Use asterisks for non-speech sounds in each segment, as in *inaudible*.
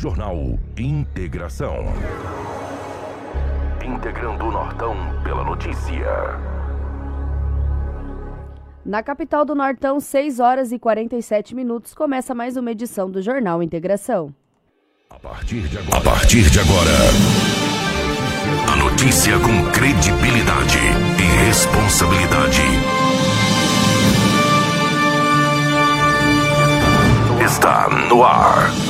Jornal Integração. Integrando o Nortão pela notícia. Na capital do Nortão, 6 horas e 47 minutos, começa mais uma edição do Jornal Integração. A partir de agora. A partir de agora. A notícia com credibilidade e responsabilidade. Está no ar.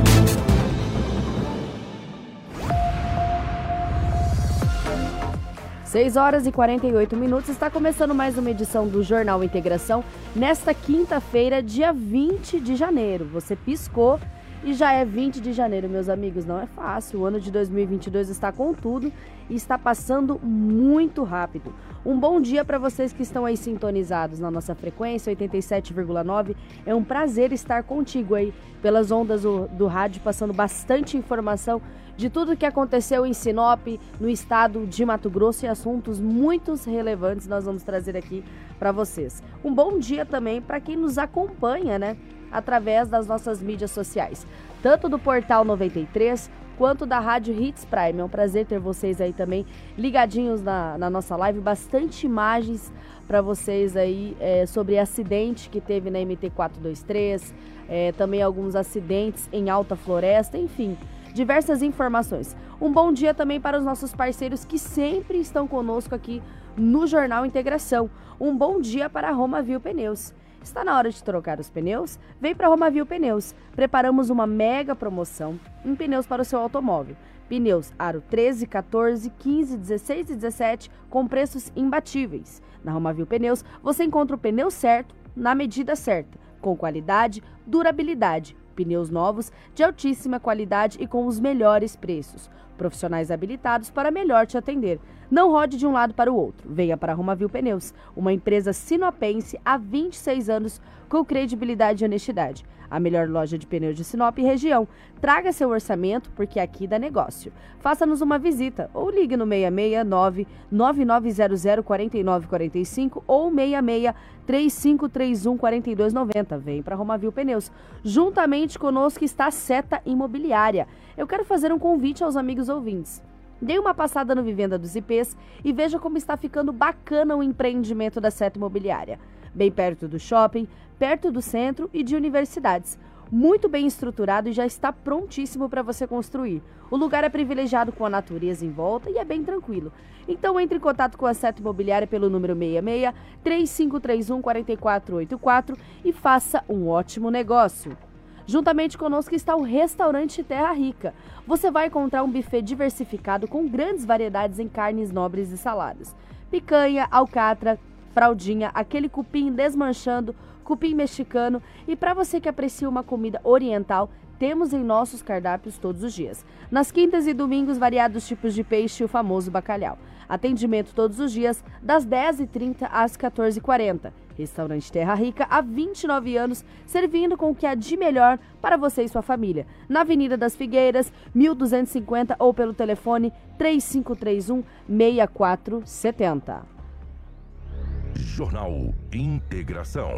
6 horas e 48 minutos, está começando mais uma edição do Jornal Integração nesta quinta-feira, dia 20 de janeiro. Você piscou e já é 20 de janeiro, meus amigos. Não é fácil. O ano de 2022 está com tudo e está passando muito rápido. Um bom dia para vocês que estão aí sintonizados na nossa frequência 87,9. É um prazer estar contigo aí pelas ondas do, do rádio, passando bastante informação de tudo que aconteceu em Sinop, no estado de Mato Grosso e assuntos muito relevantes nós vamos trazer aqui para vocês. Um bom dia também para quem nos acompanha, né, através das nossas mídias sociais, tanto do Portal 93 quanto da Rádio Hits Prime. É um prazer ter vocês aí também ligadinhos na, na nossa live, bastante imagens para vocês aí é, sobre acidente que teve na MT-423, é, também alguns acidentes em Alta Floresta, enfim diversas informações. Um bom dia também para os nossos parceiros que sempre estão conosco aqui no Jornal Integração. Um bom dia para a Roma Viu Pneus. Está na hora de trocar os pneus? Vem para a Roma Viu Pneus. Preparamos uma mega promoção em pneus para o seu automóvel. Pneus Aro 13, 14, 15, 16 e 17 com preços imbatíveis. Na Roma Viu Pneus você encontra o pneu certo na medida certa, com qualidade, durabilidade Pneus novos, de altíssima qualidade e com os melhores preços. Profissionais habilitados para melhor te atender. Não rode de um lado para o outro. Venha para a Romavil Pneus, uma empresa sinopense há 26 anos com credibilidade e honestidade a melhor loja de pneus de Sinop e região. Traga seu orçamento, porque aqui dá negócio. Faça-nos uma visita ou ligue no 669 9900 4945 ou 66 3531 4290. Vem para Romavil Pneus. Juntamente conosco está a Seta Imobiliária. Eu quero fazer um convite aos amigos ouvintes. Dê uma passada no Vivenda dos IPs e veja como está ficando bacana o empreendimento da Seta Imobiliária bem perto do shopping, perto do centro e de universidades. Muito bem estruturado e já está prontíssimo para você construir. O lugar é privilegiado com a natureza em volta e é bem tranquilo. Então entre em contato com a Seta Imobiliária pelo número 66 3531 4484 e faça um ótimo negócio. Juntamente conosco está o restaurante Terra Rica. Você vai encontrar um buffet diversificado com grandes variedades em carnes nobres e saladas. Picanha, alcatra, fraldinha, aquele cupim desmanchando, cupim mexicano e para você que aprecia uma comida oriental, temos em nossos cardápios todos os dias. Nas quintas e domingos, variados tipos de peixe e o famoso bacalhau. Atendimento todos os dias, das 10h30 às 14h40. Restaurante Terra Rica, há 29 anos, servindo com o que há de melhor para você e sua família. Na Avenida das Figueiras, 1250 ou pelo telefone 3531 6470. Jornal Integração.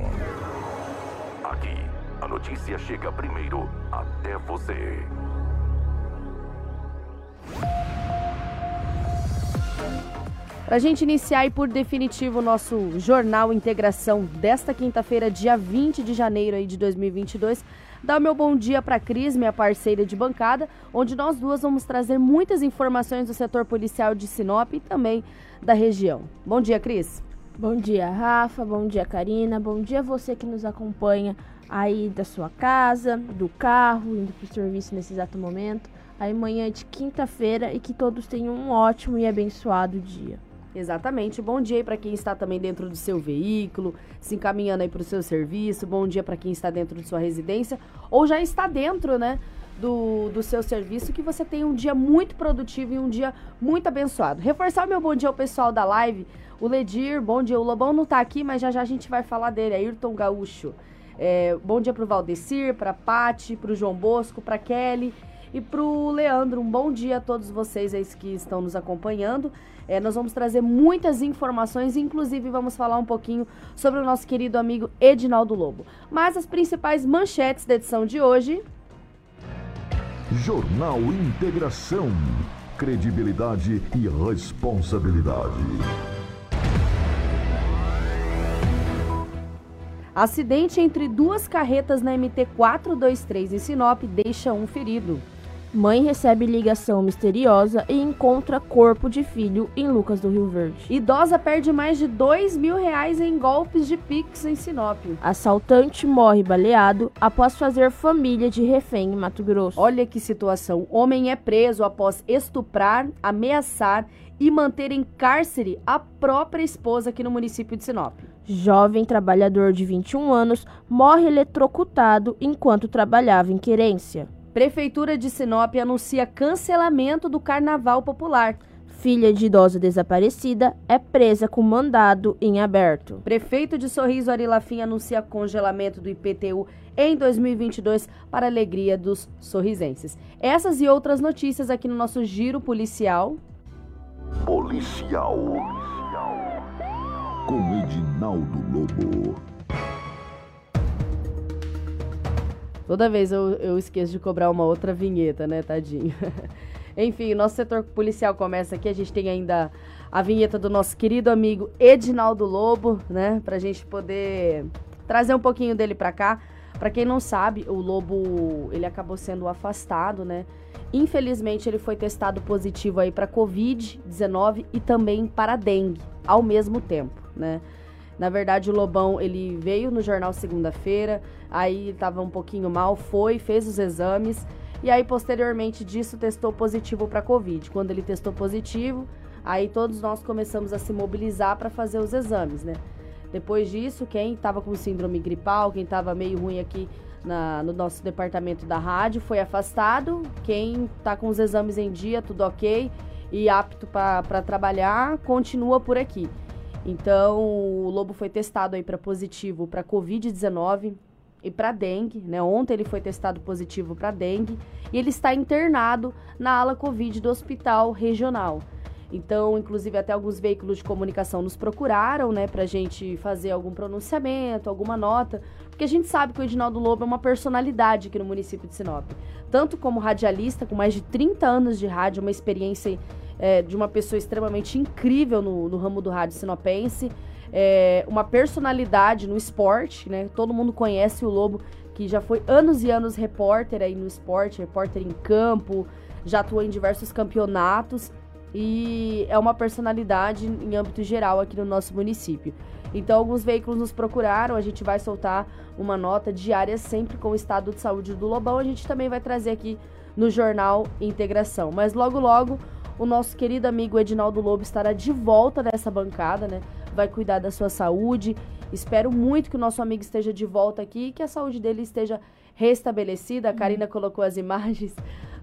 Aqui, a notícia chega primeiro até você. Para a gente iniciar e por definitivo o nosso Jornal Integração desta quinta-feira, dia 20 de janeiro aí de 2022, dá o meu bom dia para Cris, minha parceira de bancada, onde nós duas vamos trazer muitas informações do setor policial de Sinop e também da região. Bom dia, Cris. Bom dia, Rafa. Bom dia, Karina. Bom dia você que nos acompanha aí da sua casa, do carro, indo para o serviço nesse exato momento. Aí manhã de quinta-feira e que todos tenham um ótimo e abençoado dia. Exatamente. Bom dia para quem está também dentro do seu veículo, se encaminhando aí para o seu serviço. Bom dia para quem está dentro de sua residência ou já está dentro, né, do, do seu serviço, que você tenha um dia muito produtivo e um dia muito abençoado. Reforçar o meu bom dia ao pessoal da live, o Ledir, bom dia. O Lobão não tá aqui, mas já já a gente vai falar dele, Ayrton Gaúcho. É, bom dia pro Valdecir, pra Pati, pro João Bosco, pra Kelly e pro Leandro. Um bom dia a todos vocês aí que estão nos acompanhando. É, nós vamos trazer muitas informações, inclusive vamos falar um pouquinho sobre o nosso querido amigo Edinaldo Lobo. Mas as principais manchetes da edição de hoje. Jornal Integração. Credibilidade e responsabilidade. Acidente entre duas carretas na MT 423 em Sinop deixa um ferido. Mãe recebe ligação misteriosa e encontra corpo de filho em Lucas do Rio Verde. Idosa perde mais de dois mil reais em golpes de Pix em Sinop. Assaltante morre baleado após fazer família de refém em Mato Grosso. Olha que situação. Homem é preso após estuprar, ameaçar e manter em cárcere a própria esposa aqui no município de Sinop. Jovem trabalhador de 21 anos morre eletrocutado enquanto trabalhava em querência. Prefeitura de Sinop anuncia cancelamento do Carnaval Popular. Filha de idosa desaparecida é presa com mandado em aberto. Prefeito de Sorriso Arilafim anuncia congelamento do IPTU em 2022 para alegria dos sorrisenses. Essas e outras notícias aqui no nosso giro policial. Policial. Com Edinaldo Lobo. Toda vez eu, eu esqueço de cobrar uma outra vinheta, né, tadinho? *laughs* Enfim, nosso setor policial começa aqui. A gente tem ainda a vinheta do nosso querido amigo Edinaldo Lobo, né? Pra gente poder trazer um pouquinho dele pra cá. Pra quem não sabe, o Lobo, ele acabou sendo afastado, né? Infelizmente, ele foi testado positivo aí para Covid-19 e também para dengue ao mesmo tempo, né? Na verdade, o Lobão, ele veio no jornal segunda-feira, aí estava um pouquinho mal, foi, fez os exames e aí posteriormente disso testou positivo para Covid. Quando ele testou positivo, aí todos nós começamos a se mobilizar para fazer os exames, né? Depois disso, quem estava com síndrome gripal, quem estava meio ruim aqui na, no nosso departamento da rádio foi afastado. Quem está com os exames em dia, tudo ok e apto para trabalhar, continua por aqui. Então, o Lobo foi testado aí para positivo para Covid-19 e para dengue, né? Ontem ele foi testado positivo para dengue e ele está internado na ala Covid do Hospital Regional. Então, inclusive, até alguns veículos de comunicação nos procuraram, né, a gente fazer algum pronunciamento, alguma nota, porque a gente sabe que o Edinaldo Lobo é uma personalidade aqui no município de Sinop. Tanto como radialista, com mais de 30 anos de rádio, uma experiência é, de uma pessoa extremamente incrível no, no ramo do rádio sinopense, é, uma personalidade no esporte, né? Todo mundo conhece o Lobo, que já foi anos e anos repórter aí no esporte, repórter em campo, já atuou em diversos campeonatos e é uma personalidade em âmbito geral aqui no nosso município. Então, alguns veículos nos procuraram, a gente vai soltar uma nota diária sempre com o estado de saúde do Lobão. A gente também vai trazer aqui no jornal Integração. Mas logo, logo, o nosso querido amigo Edinaldo Lobo estará de volta nessa bancada, né? Vai cuidar da sua saúde. Espero muito que o nosso amigo esteja de volta aqui e que a saúde dele esteja restabelecida. A Karina colocou as imagens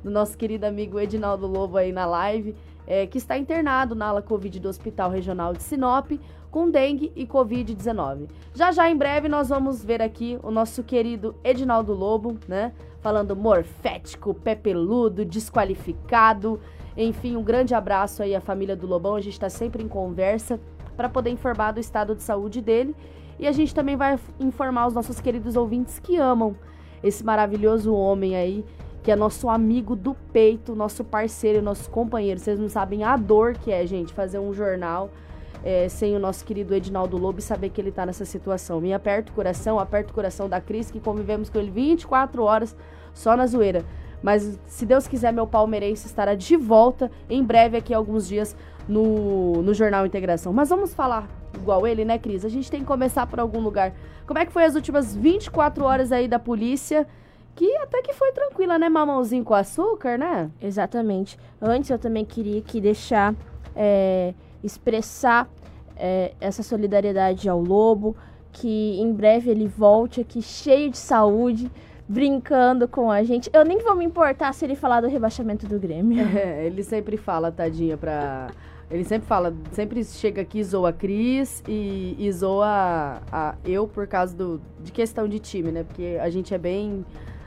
do nosso querido amigo Edinaldo Lobo aí na live, é, que está internado na ala Covid do Hospital Regional de Sinop com dengue e Covid-19. Já já em breve nós vamos ver aqui o nosso querido Edinaldo Lobo, né? Falando morfético, pé peludo, desqualificado. Enfim, um grande abraço aí à família do Lobão. A gente está sempre em conversa para poder informar do estado de saúde dele. E a gente também vai informar os nossos queridos ouvintes que amam esse maravilhoso homem aí, que é nosso amigo do peito, nosso parceiro, nosso companheiro. Vocês não sabem a dor que é, gente, fazer um jornal é, sem o nosso querido Edinaldo Lobo e saber que ele está nessa situação. Me aperta o coração, aperta o coração da Cris, que convivemos com ele 24 horas só na zoeira. Mas se Deus quiser, meu palmeirense estará de volta em breve aqui alguns dias no, no Jornal Integração. Mas vamos falar igual ele, né, Cris? A gente tem que começar por algum lugar. Como é que foi as últimas 24 horas aí da polícia? Que até que foi tranquila, né? Mamãozinho com açúcar, né? Exatamente. Antes eu também queria que deixar, é, expressar é, essa solidariedade ao Lobo, que em breve ele volte aqui cheio de saúde, brincando com a gente. Eu nem vou me importar se ele falar do rebaixamento do Grêmio. *laughs* É, ele sempre fala, tadinha, pra. Ele sempre fala, sempre chega aqui zoa a Cris e, e zoa a, eu por causa do, de questão de time, né? Porque a gente é bem,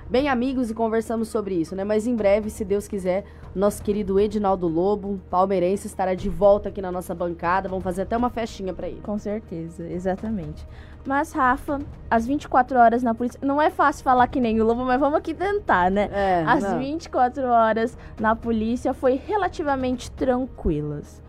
bem amigos e conversamos sobre isso, né? Mas em breve, se Deus quiser, nosso querido Edinaldo Lobo, palmeirense, estará de volta aqui na nossa bancada. Vamos fazer até uma festinha para ele. Com certeza, exatamente. Mas, Rafa, às 24 horas na polícia. Não é fácil falar que nem o Lobo, mas vamos aqui tentar, né? É, não. 24 horas na polícia foi relativamente tranquilas.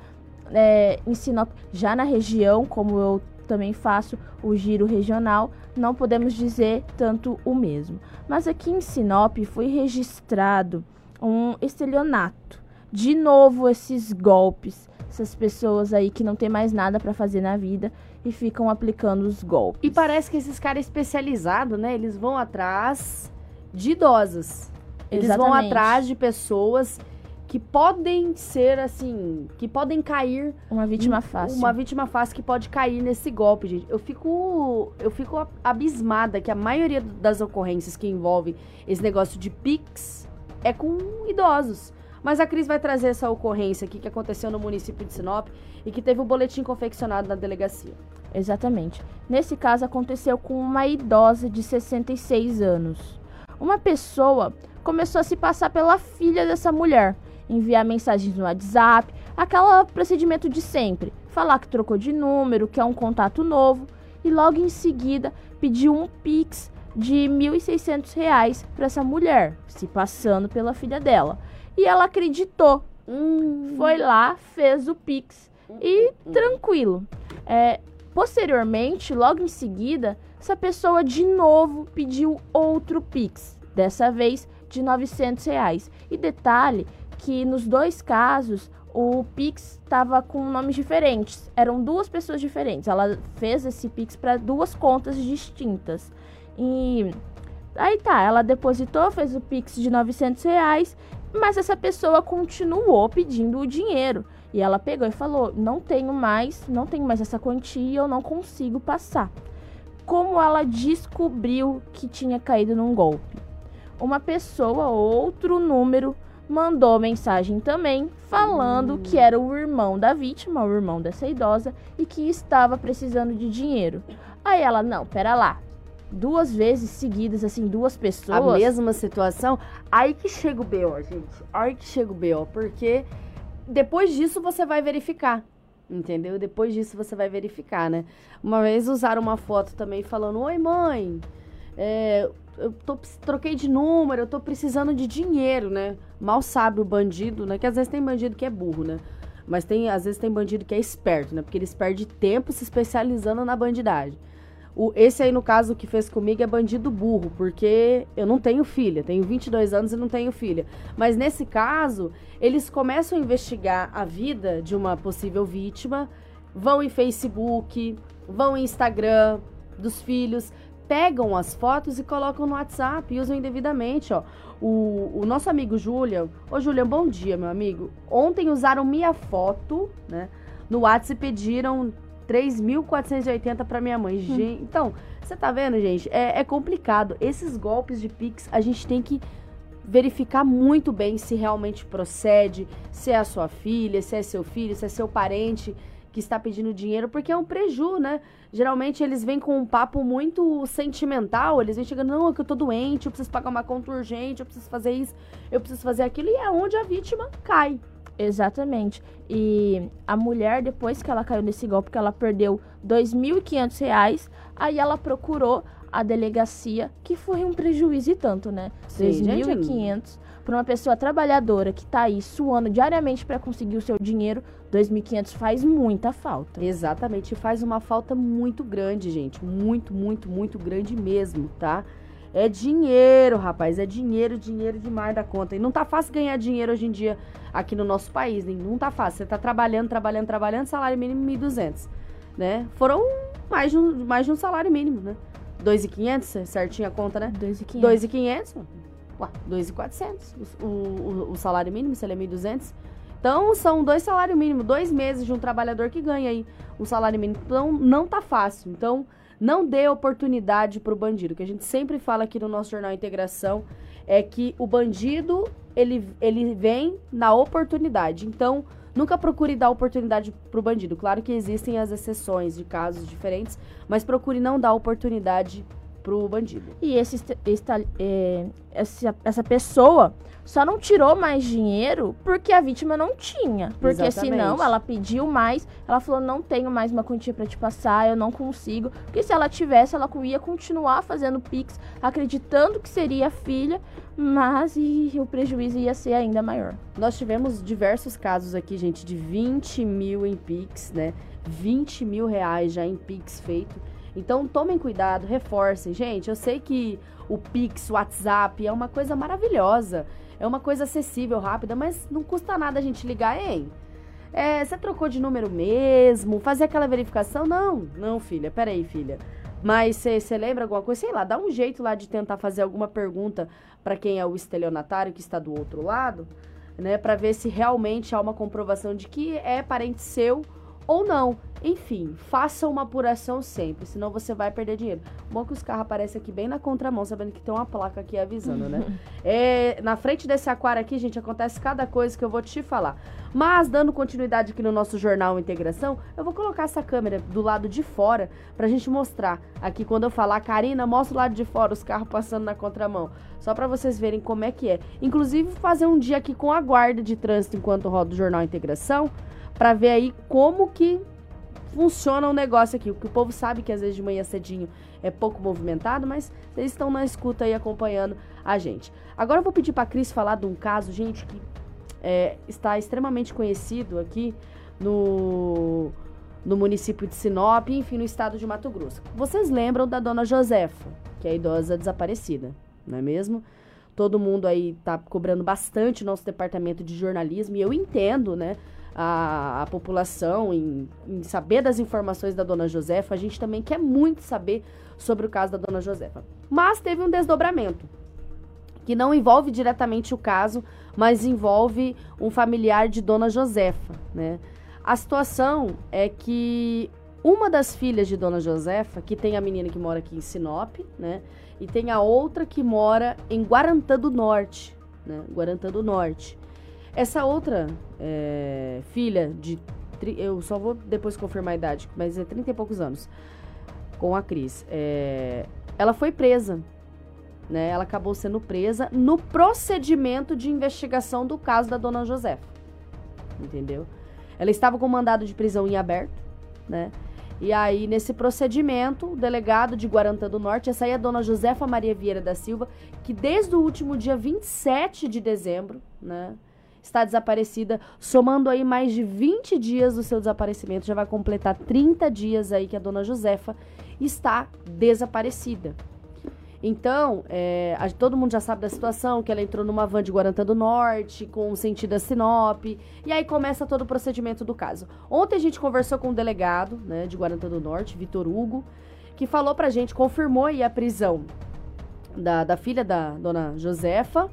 É, em Sinop, já na região, como eu também faço o giro regional, não podemos dizer tanto o mesmo. Mas aqui em Sinop foi registrado um estelionato. De novo, esses golpes. Essas pessoas aí que não tem mais nada para fazer na vida e ficam aplicando os golpes. E parece que esses caras especializados, né? Eles vão atrás de idosas. Eles vão Exatamente. atrás de pessoas que podem ser assim, que podem cair Uma vítima fácil. Uma vítima fácil que pode cair nesse golpe, gente. Eu fico, eu fico abismada que a maioria das ocorrências que envolve esse negócio de Pix é com idosos. Mas a Cris vai trazer essa ocorrência aqui que aconteceu no município de Sinop e que teve o boletim confeccionado na delegacia. Exatamente. Nesse caso aconteceu com uma idosa de 66 anos. Uma pessoa começou a se passar pela filha dessa mulher, enviar mensagens no WhatsApp, aquele procedimento de sempre, falar que trocou de número, que é um contato novo, e logo em seguida pediu um Pix de 1.600 reais para essa mulher, se passando pela filha dela. E ela acreditou, Hum, foi lá, fez o Pix e tranquilo. É, posteriormente, logo em seguida, essa pessoa de novo pediu outro Pix, dessa vez de 900 reais. E detalhe que nos dois casos o Pix estava com nomes diferentes, eram duas pessoas diferentes. Ela fez esse Pix para duas contas distintas. E aí tá, ela depositou, fez o Pix de 900 reais mas essa pessoa continuou pedindo o dinheiro. E ela pegou e falou: "Não tenho mais, não tenho mais essa quantia, eu não consigo passar". Como ela descobriu que tinha caído num golpe? Uma pessoa, outro número, mandou mensagem também falando que era o irmão da vítima, o irmão dessa idosa, e que estava precisando de dinheiro. Aí ela: "Não, pera lá. Duas vezes seguidas, assim, duas a pessoas. mesma situação. Aí que chega o BO, gente. Aí que chega o BO, porque depois disso você vai verificar. Entendeu? Depois disso você vai verificar, né? Uma vez usaram uma foto também falando: Oi, mãe, é, eu tô, troquei de número, eu tô precisando de dinheiro, né? Mal sabe o bandido, né? Que às vezes tem bandido que é burro, né? Mas tem, às vezes tem bandido que é esperto, né? Porque eles perdem tempo se especializando na bandidagem. O, esse aí, no caso, que fez comigo é bandido burro, porque eu não tenho filha, tenho 22 anos e não tenho filha. Mas nesse caso, eles começam a investigar a vida de uma possível vítima, vão em Facebook, vão em Instagram dos filhos, pegam as fotos e colocam no WhatsApp e usam indevidamente, ó. O, o nosso amigo Julian, ô Julian, bom dia, meu amigo. Ontem usaram minha foto, né, no WhatsApp e pediram 3.480 para minha mãe. Gente, então, você tá vendo, gente? É, é complicado. Esses golpes de Pix, a gente tem que verificar muito bem se realmente procede, se é a sua filha, se é seu filho, se é seu parente que está pedindo dinheiro, porque é um preju, né? Geralmente eles vêm com um papo muito sentimental, eles vêm chegando, não, é que eu tô doente, eu preciso pagar uma conta urgente, eu preciso fazer isso, eu preciso fazer aquilo, e é onde a vítima cai. Exatamente. E a mulher, depois que ela caiu nesse golpe, que ela perdeu 2.500 reais, aí ela procurou a delegacia, que foi um prejuízo e tanto, né? Gente, 2.500 para uma pessoa trabalhadora que tá aí suando diariamente para conseguir o seu dinheiro, 2.500 faz muita falta. Exatamente, faz uma falta muito grande, gente. Muito, muito, muito grande mesmo, tá? É dinheiro, rapaz. É dinheiro, dinheiro demais da conta. E não tá fácil ganhar dinheiro hoje em dia aqui no nosso país, né? Não tá fácil. Você tá trabalhando, trabalhando, trabalhando, salário mínimo 1.200, né? Foram mais de um, mais de um salário mínimo, né? 2.500, certinho a conta, né? 2.500. 2.500, ué, 2.400 o, o, o salário mínimo, se ele é 1.200. Então, são dois salários mínimos, dois meses de um trabalhador que ganha aí um salário mínimo. Então, não tá fácil. Então, Não dê oportunidade pro bandido. O que a gente sempre fala aqui no nosso Jornal Integração é que o bandido, ele, ele vem na oportunidade. Então, nunca procure dar oportunidade pro bandido. Claro que existem as exceções de casos diferentes, mas procure não dar oportunidade pro bandido. E esse, esta, é, essa, essa pessoa só não tirou mais dinheiro porque a vítima não tinha. Porque Exatamente. senão ela pediu mais, ela falou: não tenho mais uma quantia para te passar, eu não consigo. Porque se ela tivesse, ela ia continuar fazendo Pix, acreditando que seria a filha, mas e, o prejuízo ia ser ainda maior. Nós tivemos diversos casos aqui, gente, de 20 mil em Pix, né? 20 mil reais já em Pix feito. Então tomem cuidado, reforcem. Gente, eu sei que o Pix, o WhatsApp é uma coisa maravilhosa. É uma coisa acessível, rápida, mas não custa nada a gente ligar, hein? É, você trocou de número mesmo? Fazer aquela verificação? Não, não, filha. Peraí, filha. Mas você lembra alguma coisa? Sei lá, dá um jeito lá de tentar fazer alguma pergunta para quem é o estelionatário que está do outro lado, né? Para ver se realmente há uma comprovação de que é parente seu ou não. Enfim, faça uma apuração sempre, senão você vai perder dinheiro. Bom que os carros aparecem aqui bem na contramão, sabendo que tem uma placa aqui avisando, né? *laughs* é, na frente desse aquário aqui, gente, acontece cada coisa que eu vou te falar. Mas, dando continuidade aqui no nosso jornal Integração, eu vou colocar essa câmera do lado de fora pra gente mostrar. Aqui, quando eu falar, Karina, mostra o lado de fora, os carros passando na contramão. Só pra vocês verem como é que é. Inclusive, fazer um dia aqui com a guarda de trânsito enquanto roda o jornal Integração, pra ver aí como que funciona o negócio aqui. Porque o povo sabe que às vezes de manhã cedinho é pouco movimentado, mas vocês estão na escuta aí acompanhando a gente. Agora eu vou pedir pra Cris falar de um caso, gente, que é, está extremamente conhecido aqui no, no município de Sinop, enfim, no estado de Mato Grosso. Vocês lembram da dona Josefa, que é a idosa desaparecida, não é mesmo? Todo mundo aí tá cobrando bastante o nosso departamento de jornalismo, e eu entendo, né? A, a população em, em, saber das informações da dona Josefa, a gente também quer muito saber sobre o caso da dona Josefa. Mas teve um desdobramento que não envolve diretamente o caso, mas envolve um familiar de dona Josefa, né? A situação é que uma das filhas de dona Josefa, que tem a menina que mora aqui em Sinop, né? E tem a outra que mora em Guarantã do Norte, né? Guarantã do Norte. Essa outra é, filha de. Eu só vou depois confirmar a idade, mas é 30 e poucos anos. Com a Cris. É, ela foi presa. Né? Ela acabou sendo presa no procedimento de investigação do caso da dona Josefa. Entendeu? Ela estava com mandado de prisão em aberto, né? E aí, nesse procedimento, o delegado de Guarantã do Norte, essa aí é a dona Josefa Maria Vieira da Silva, que desde o último dia 27 de dezembro, né? Está desaparecida, somando aí mais de 20 dias do seu desaparecimento, já vai completar 30 dias aí que a dona Josefa está desaparecida. Então, é, a, todo mundo já sabe da situação, que ela entrou numa van de Guarantã do Norte, com sentido a Sinop, e aí começa todo o procedimento do caso. Ontem a gente conversou com o delegado né, de Guarantã do Norte, Vitor Hugo, que falou pra gente, confirmou aí a prisão da, da filha da dona Josefa,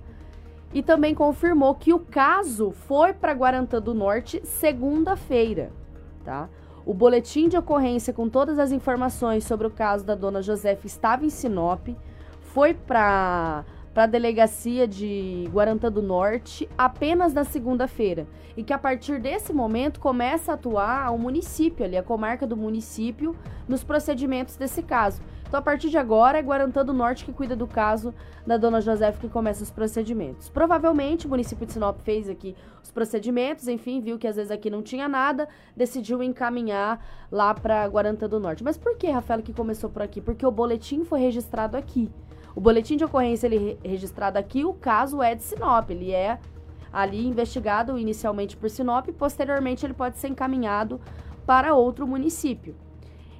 e também confirmou que o caso foi para Guarantã do Norte segunda-feira, tá? O boletim de ocorrência com todas as informações sobre o caso da dona Josefa estava em Sinop, foi para para a delegacia de Guarantã do Norte apenas na segunda-feira. E que a partir desse momento começa a atuar o município ali, a comarca do município, nos procedimentos desse caso. Então, a partir de agora, é Guarantã do Norte que cuida do caso da dona Josefa que começa os procedimentos. Provavelmente, o município de Sinop fez aqui os procedimentos, enfim, viu que às vezes aqui não tinha nada, decidiu encaminhar lá para Guarantã do Norte. Mas por que, Rafael, que começou por aqui? Porque o boletim foi registrado aqui. O boletim de ocorrência ele é registrado aqui, o caso é de Sinop, ele é ali investigado inicialmente por Sinop posteriormente ele pode ser encaminhado para outro município.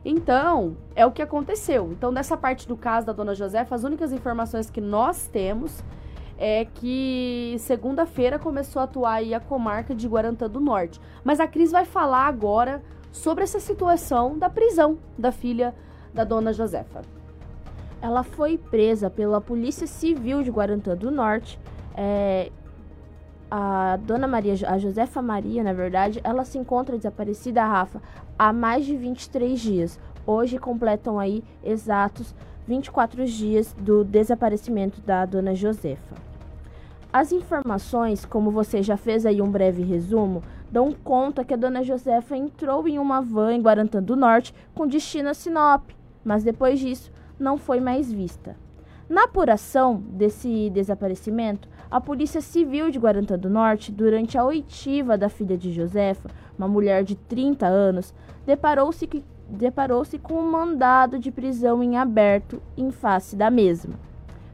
Então, é o que aconteceu. Então, dessa parte do caso da dona Josefa, as únicas informações que nós temos é que segunda-feira começou a atuar aí a comarca de Guarantã do Norte. Mas a Cris vai falar agora sobre essa situação da prisão da filha da dona Josefa. Ela foi presa pela Polícia Civil de Guarantã do Norte é, a dona Maria, a Josefa Maria, na verdade, ela se encontra desaparecida, Rafa, há mais de 23 dias. Hoje completam aí exatos 24 dias do desaparecimento da dona Josefa. As informações, como você já fez aí um breve resumo, dão conta que a dona Josefa entrou em uma van em Guarantã do Norte com destino a Sinop, mas depois disso não foi mais vista. Na apuração desse desaparecimento, a Polícia Civil de Guarantã do Norte, durante a oitiva da filha de Josefa, uma mulher de 30 anos, deparou-se deparou com um mandado de prisão em aberto em face da mesma.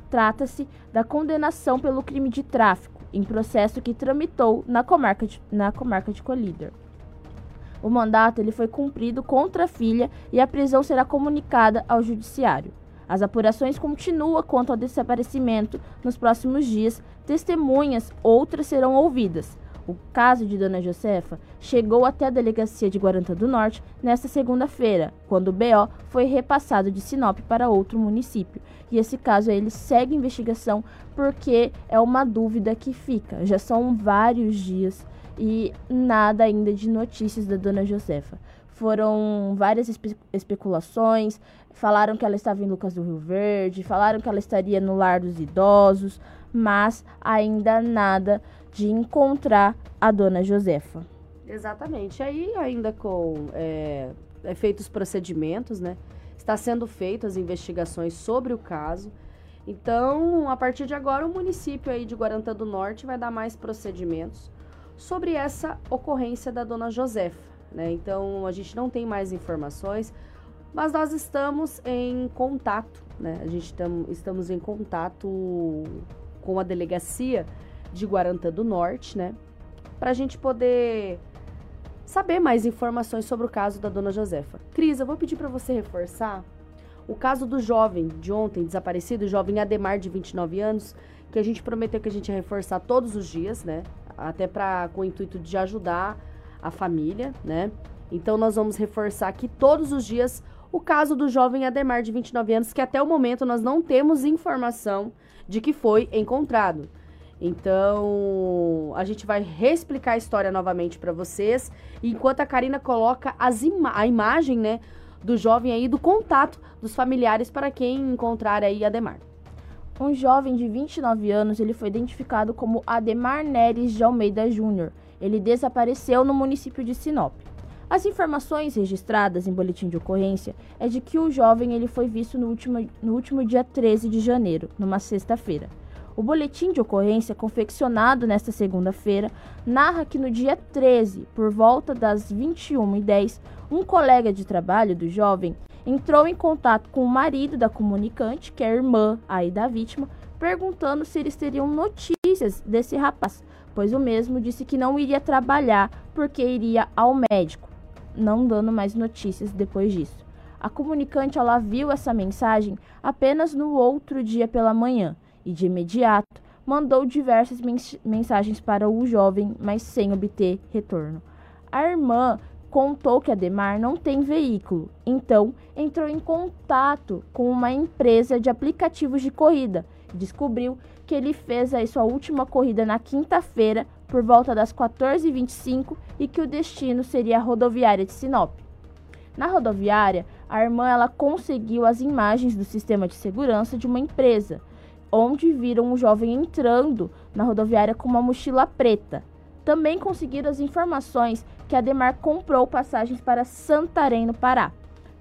Trata-se da condenação pelo crime de tráfico, em processo que tramitou na comarca de, na comarca de Colíder. O mandato ele foi cumprido contra a filha e a prisão será comunicada ao judiciário. As apurações continuam quanto ao desaparecimento. Nos próximos dias, testemunhas outras serão ouvidas. O caso de Dona Josefa chegou até a delegacia de Guarantã do Norte nesta segunda-feira, quando o BO foi repassado de Sinop para outro município. E esse caso ele segue investigação porque é uma dúvida que fica. Já são vários dias e nada ainda de notícias da Dona Josefa. Foram várias espe especulações, falaram que ela estava em Lucas do Rio Verde, falaram que ela estaria no lar dos idosos, mas ainda nada de encontrar a dona Josefa. Exatamente. Aí, ainda com é, é feitos procedimentos, né? Está sendo feitas as investigações sobre o caso. Então, a partir de agora, o município aí de Guarantã do Norte vai dar mais procedimentos sobre essa ocorrência da dona Josefa. Né? Então a gente não tem mais informações, mas nós estamos em contato, né? A gente tam, estamos em contato com a delegacia de Guarantã do Norte, né? Para a gente poder saber mais informações sobre o caso da dona Josefa. Cris, eu vou pedir para você reforçar o caso do jovem de ontem desaparecido, o jovem Ademar de 29 anos, que a gente prometeu que a gente ia reforçar todos os dias, né? Até para com o intuito de ajudar a família, né? Então nós vamos reforçar aqui todos os dias o caso do jovem Ademar de 29 anos, que até o momento nós não temos informação de que foi encontrado. Então, a gente vai reexplicar a história novamente para vocês, enquanto a Karina coloca ima a imagem, né, do jovem aí, do contato dos familiares para quem encontrar aí Ademar. Um jovem de 29 anos, ele foi identificado como Ademar Neres de Almeida Júnior. Ele desapareceu no município de Sinop. As informações registradas em boletim de ocorrência é de que o jovem ele foi visto no último, no último dia 13 de janeiro, numa sexta-feira. O boletim de ocorrência, confeccionado nesta segunda-feira, narra que no dia 13, por volta das 21h10, um colega de trabalho do jovem entrou em contato com o marido da comunicante, que é a irmã aí da vítima, perguntando se eles teriam notícias desse rapaz, pois o mesmo disse que não iria trabalhar porque iria ao médico, não dando mais notícias depois disso. A comunicante ela viu essa mensagem apenas no outro dia pela manhã e de imediato mandou diversas mens mensagens para o jovem, mas sem obter retorno. A irmã contou que Ademar não tem veículo, então entrou em contato com uma empresa de aplicativos de corrida. Descobriu que ele fez a sua última corrida na quinta-feira por volta das 14h25 e que o destino seria a rodoviária de Sinop. Na rodoviária, a irmã ela conseguiu as imagens do sistema de segurança de uma empresa, onde viram um jovem entrando na rodoviária com uma mochila preta. Também conseguiram as informações que Ademar comprou passagens para Santarém, no Pará,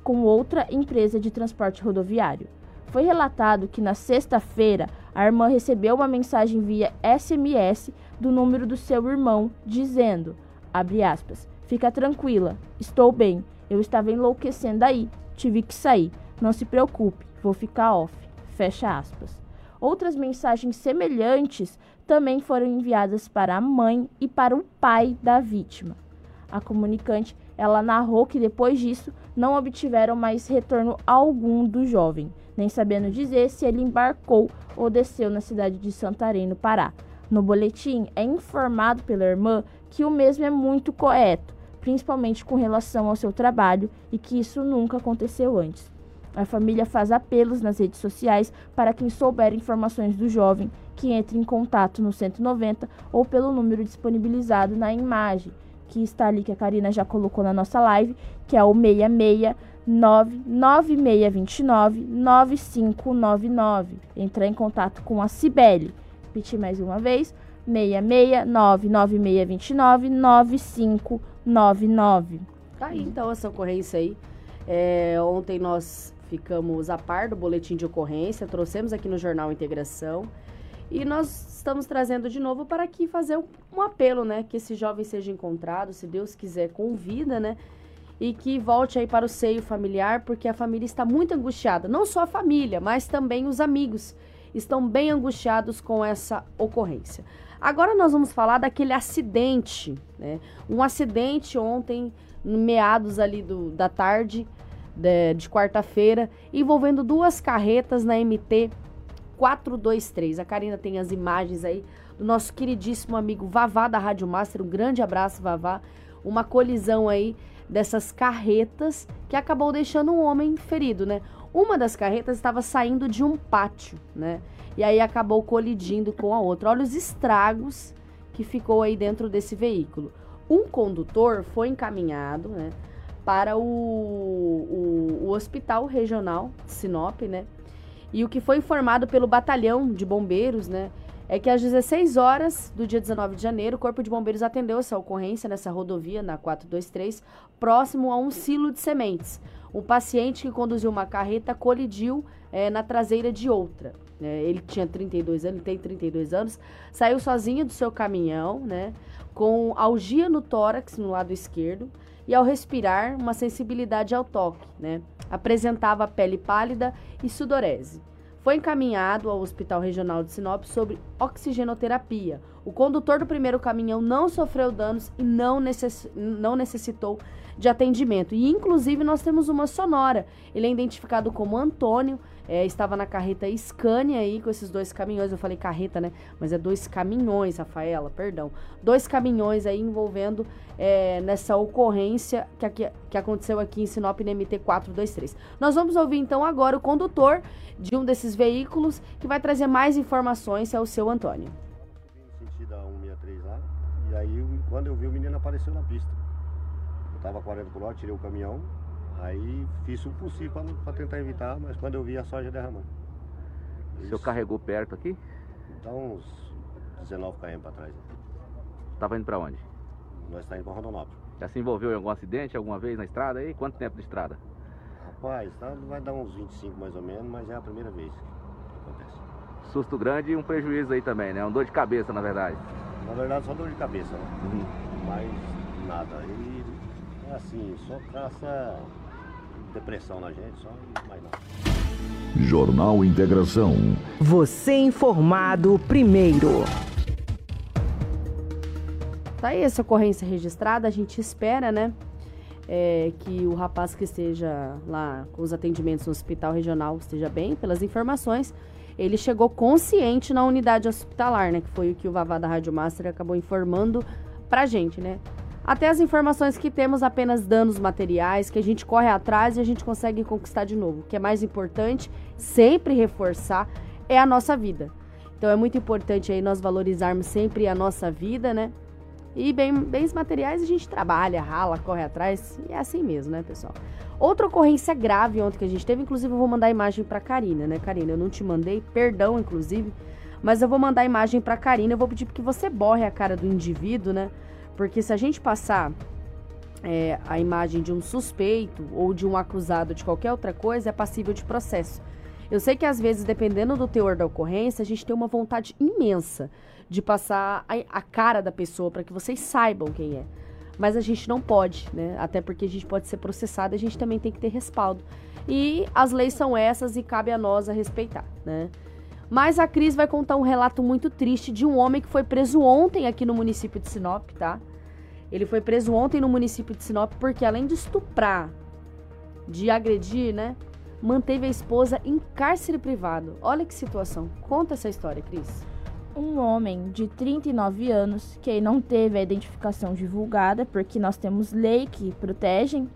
com outra empresa de transporte rodoviário. Foi relatado que na sexta-feira a irmã recebeu uma mensagem via SMS do número do seu irmão dizendo, aspas, fica tranquila, estou bem, eu estava enlouquecendo aí, tive que sair, não se preocupe, vou ficar off, fecha aspas. Outras mensagens semelhantes também foram enviadas para a mãe e para o pai da vítima. A comunicante, ela narrou que depois disso não obtiveram mais retorno algum do jovem, nem sabendo dizer se ele embarcou ou desceu na cidade de Santarém, no Pará. No boletim é informado pela irmã que o mesmo é muito correto, principalmente com relação ao seu trabalho e que isso nunca aconteceu antes. A família faz apelos nas redes sociais para quem souber informações do jovem que entre em contato no 190 ou pelo número disponibilizado na imagem, que está ali que a Karina já colocou na nossa live, que é o 66 99629 9599. Entrar em contato com a Cibele. Repetir mais uma vez: 669 9629 9599. Tá aí então essa ocorrência aí. É, ontem nós ficamos a par do boletim de ocorrência, trouxemos aqui no Jornal Integração. E nós estamos trazendo de novo para aqui fazer um apelo, né? Que esse jovem seja encontrado, se Deus quiser, com vida, né? E que volte aí para o seio familiar, porque a família está muito angustiada. Não só a família, mas também os amigos estão bem angustiados com essa ocorrência. Agora nós vamos falar daquele acidente, né? Um acidente ontem, meados ali do, da tarde de, de quarta-feira, envolvendo duas carretas na MT 423. A Karina tem as imagens aí do nosso queridíssimo amigo Vavá da Rádio Master. Um grande abraço, Vavá. Uma colisão aí dessas carretas que acabou deixando um homem ferido, né? Uma das carretas estava saindo de um pátio, né? E aí acabou colidindo com a outra. Olha os estragos que ficou aí dentro desse veículo. Um condutor foi encaminhado, né, para o, o, o Hospital Regional Sinop, né? E o que foi informado pelo batalhão de bombeiros, né, é que às 16 horas do dia 19 de janeiro, o Corpo de Bombeiros atendeu essa ocorrência nessa rodovia, na 423, próximo a um silo de sementes. Um paciente que conduziu uma carreta colidiu é, na traseira de outra. É, ele tinha 32 anos, ele tem 32 anos, saiu sozinho do seu caminhão, né, com algia no tórax no lado esquerdo e ao respirar uma sensibilidade ao toque, né, apresentava pele pálida e sudorese. Foi encaminhado ao Hospital Regional de Sinop sobre oxigenoterapia. O condutor do primeiro caminhão não sofreu danos e não, necess... não necessitou de atendimento. E inclusive nós temos uma sonora. Ele é identificado como Antônio, é, estava na carreta Scania aí com esses dois caminhões. Eu falei carreta, né? Mas é dois caminhões, Rafaela, perdão. Dois caminhões aí envolvendo é, nessa ocorrência que, aqui, que aconteceu aqui em Sinop no MT 423. Nós vamos ouvir então agora o condutor de um desses veículos que vai trazer mais informações, é o seu Antônio. Sentido a 163 lá, e aí quando eu vi o menino apareceu na pista. Eu tava 40 por hora, tirei o caminhão, Aí fiz o possível para tentar evitar, mas quando eu vi a soja derramando. O senhor carregou perto aqui? Então uns 19 km para trás. Tava indo para onde? Nós estamos indo para Rondonópolis. Já se envolveu em algum acidente alguma vez na estrada aí? Quanto tempo de estrada? Rapaz, tá, vai dar uns 25 mais ou menos, mas é a primeira vez que acontece. Susto grande e um prejuízo aí também, né? Um dor de cabeça, na verdade. Na verdade, só dor de cabeça, né? Uhum. Mas nada. E assim, só caça depressão na gente, só mais nada. Jornal Integração. Você informado primeiro. Tá aí essa ocorrência registrada, a gente espera, né? É, que o rapaz que esteja lá com os atendimentos no hospital regional esteja bem, pelas informações. Ele chegou consciente na unidade hospitalar, né? Que foi o que o Vavá da Rádio Master acabou informando pra gente, né? Até as informações que temos apenas danos materiais, que a gente corre atrás e a gente consegue conquistar de novo. O que é mais importante, sempre reforçar, é a nossa vida. Então é muito importante aí nós valorizarmos sempre a nossa vida, né? E bem, bens materiais a gente trabalha, rala, corre atrás, e é assim mesmo, né, pessoal? Outra ocorrência grave ontem que a gente teve, inclusive eu vou mandar a imagem para Karina, né, Karina? Eu não te mandei, perdão, inclusive, mas eu vou mandar a imagem para Karina, eu vou pedir que você borre a cara do indivíduo, né? Porque se a gente passar é, a imagem de um suspeito ou de um acusado de qualquer outra coisa, é passível de processo. Eu sei que às vezes, dependendo do teor da ocorrência, a gente tem uma vontade imensa de passar a, a cara da pessoa para que vocês saibam quem é. Mas a gente não pode, né? Até porque a gente pode ser processado, a gente também tem que ter respaldo. E as leis são essas e cabe a nós a respeitar, né? Mas a Cris vai contar um relato muito triste de um homem que foi preso ontem aqui no município de Sinop, tá? Ele foi preso ontem no município de Sinop porque além de estuprar, de agredir, né, manteve a esposa em cárcere privado. Olha que situação. Conta essa história, Cris. Um homem de 39 anos, que não teve a identificação divulgada, porque nós temos lei que protegem,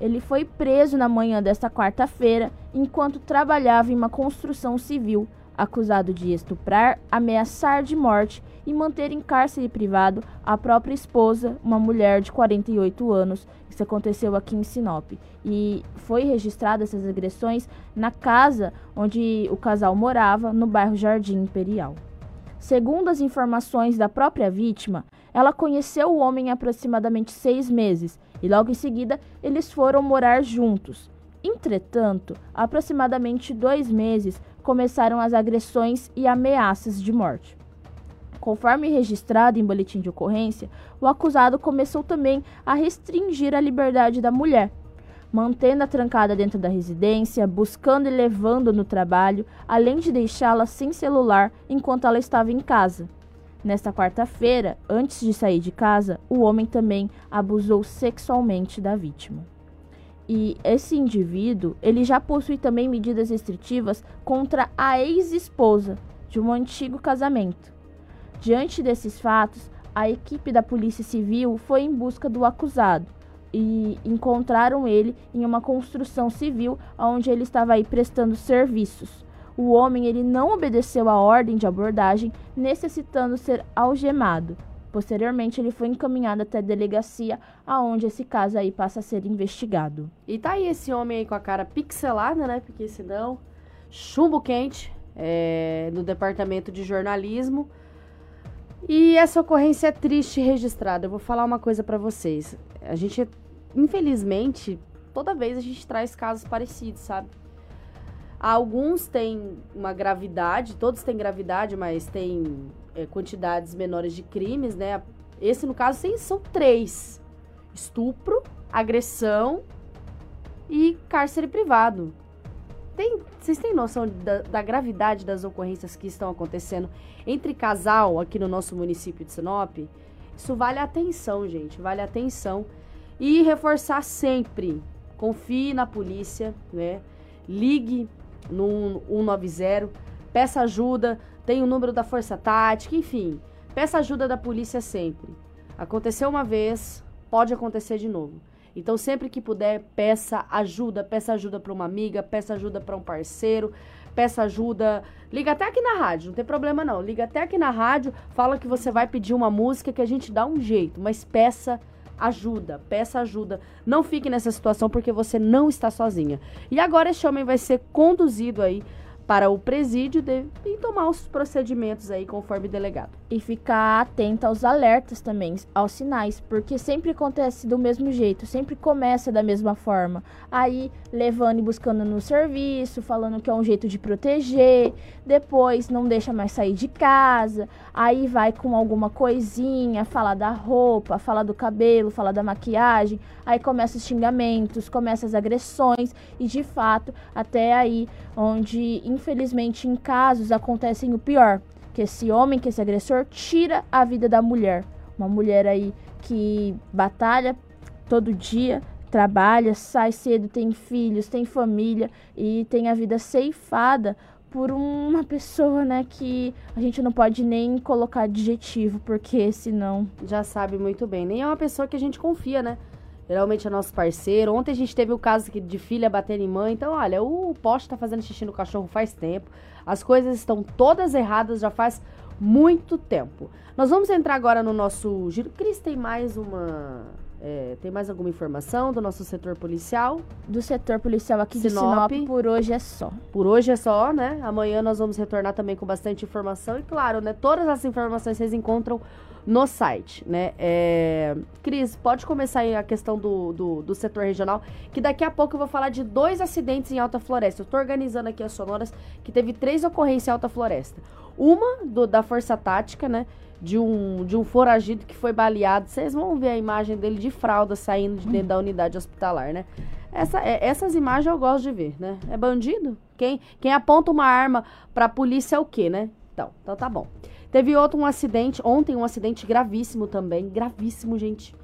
ele foi preso na manhã desta quarta-feira enquanto trabalhava em uma construção civil acusado de estuprar, ameaçar de morte e manter em cárcere privado a própria esposa, uma mulher de 48 anos. Isso aconteceu aqui em Sinop. E foi registrada essas agressões na casa onde o casal morava, no bairro Jardim Imperial. Segundo as informações da própria vítima, ela conheceu o homem há aproximadamente seis meses e logo em seguida eles foram morar juntos. Entretanto, há aproximadamente dois meses começaram as agressões e ameaças de morte. Conforme registrado em boletim de ocorrência, o acusado começou também a restringir a liberdade da mulher, mantendo-a trancada dentro da residência, buscando e levando no trabalho, além de deixá-la sem celular enquanto ela estava em casa. Nesta quarta-feira, antes de sair de casa, o homem também abusou sexualmente da vítima. E esse indivíduo, ele já possui também medidas restritivas contra a ex-esposa de um antigo casamento. Diante desses fatos, a equipe da Polícia Civil foi em busca do acusado e encontraram ele em uma construção civil onde ele estava aí prestando serviços. O homem ele não obedeceu à ordem de abordagem, necessitando ser algemado. Posteriormente, ele foi encaminhado até a delegacia, aonde esse caso aí passa a ser investigado. E tá aí esse homem aí com a cara pixelada, né? Porque senão, chumbo quente é, no departamento de jornalismo. E essa ocorrência é triste registrada. Eu vou falar uma coisa para vocês. A gente, infelizmente, toda vez a gente traz casos parecidos, sabe? Alguns têm uma gravidade, todos têm gravidade, mas têm é, quantidades menores de crimes, né? Esse, no caso, sim, são três: estupro, agressão e cárcere privado. Tem, vocês têm noção da, da, gravidade das ocorrências que estão acontecendo entre casal aqui no nosso município de Sinop? Isso vale atenção, gente, vale atenção. E reforçar sempre, confie na polícia, né? Ligue no 190, peça ajuda, tem o número da Força Tática, enfim, peça ajuda da polícia sempre. Aconteceu uma vez, pode acontecer de novo. Então, sempre que puder, peça ajuda, peça ajuda para uma amiga, peça ajuda para um parceiro, peça ajuda. Liga até aqui na rádio, não tem problema não. Liga até aqui na rádio, fala que você vai pedir uma música que a gente dá um jeito, mas peça ajuda, peça ajuda. Não fique nessa situação porque você não está sozinha. E agora este homem vai ser conduzido aí para o presídio de, e tomar os procedimentos aí conforme delegado. E ficar atento aos alertas também, aos sinais, porque sempre acontece do mesmo jeito, sempre começa da mesma forma. Aí levando e buscando no serviço, falando que é um jeito de proteger, depois não deixa mais sair de casa, aí vai com alguma coisinha, fala da roupa, fala do cabelo, fala da maquiagem, aí começa os xingamentos, começa as agressões e de fato até aí onde infelizmente, em casos acontecem o pior, que esse homem, que esse agressor tira a vida da mulher. Uma mulher aí que batalha todo dia, trabalha, sai cedo, tem filhos, tem família e tem a vida ceifada por uma pessoa, né, que a gente não pode nem colocar adjetivo, porque senão já sabe muito bem. Nem é uma pessoa que a gente confia, né? Geralmente é nosso parceiro. Ontem a gente teve o caso de filha bater em mãe. Então, olha, o poste tá fazendo xixi no cachorro faz tempo. As coisas estão todas erradas já faz muito tempo. Nós vamos entrar agora no nosso giro. Cris, tem mais uma. É, tem mais alguma informação do nosso setor policial? Do setor policial aqui Sinop. de Sinop, por hoje é só. Por hoje é só, né? Amanhã nós vamos retornar também com bastante informação. E claro, né? Todas as informações vocês encontram no site, né? É... Cris, pode começar aí a questão do, do, do, setor regional, que daqui a pouco eu vou falar de dois acidentes em Alta Floresta. Eu tô organizando aqui as sonoras, que teve três ocorrências em Alta Floresta. Uma do, da Força Tática, né? De um, de um foragido que foi baleado. Vocês vão ver a imagem dele de fralda saindo de dentro da unidade hospitalar, né? Essa, é, essas imagens eu gosto de ver, né? É bandido? Quem, quem aponta uma arma pra polícia é o quê, né? Então, então tá bom. Teve outro um acidente, ontem um acidente gravíssimo também, gravíssimo, gente,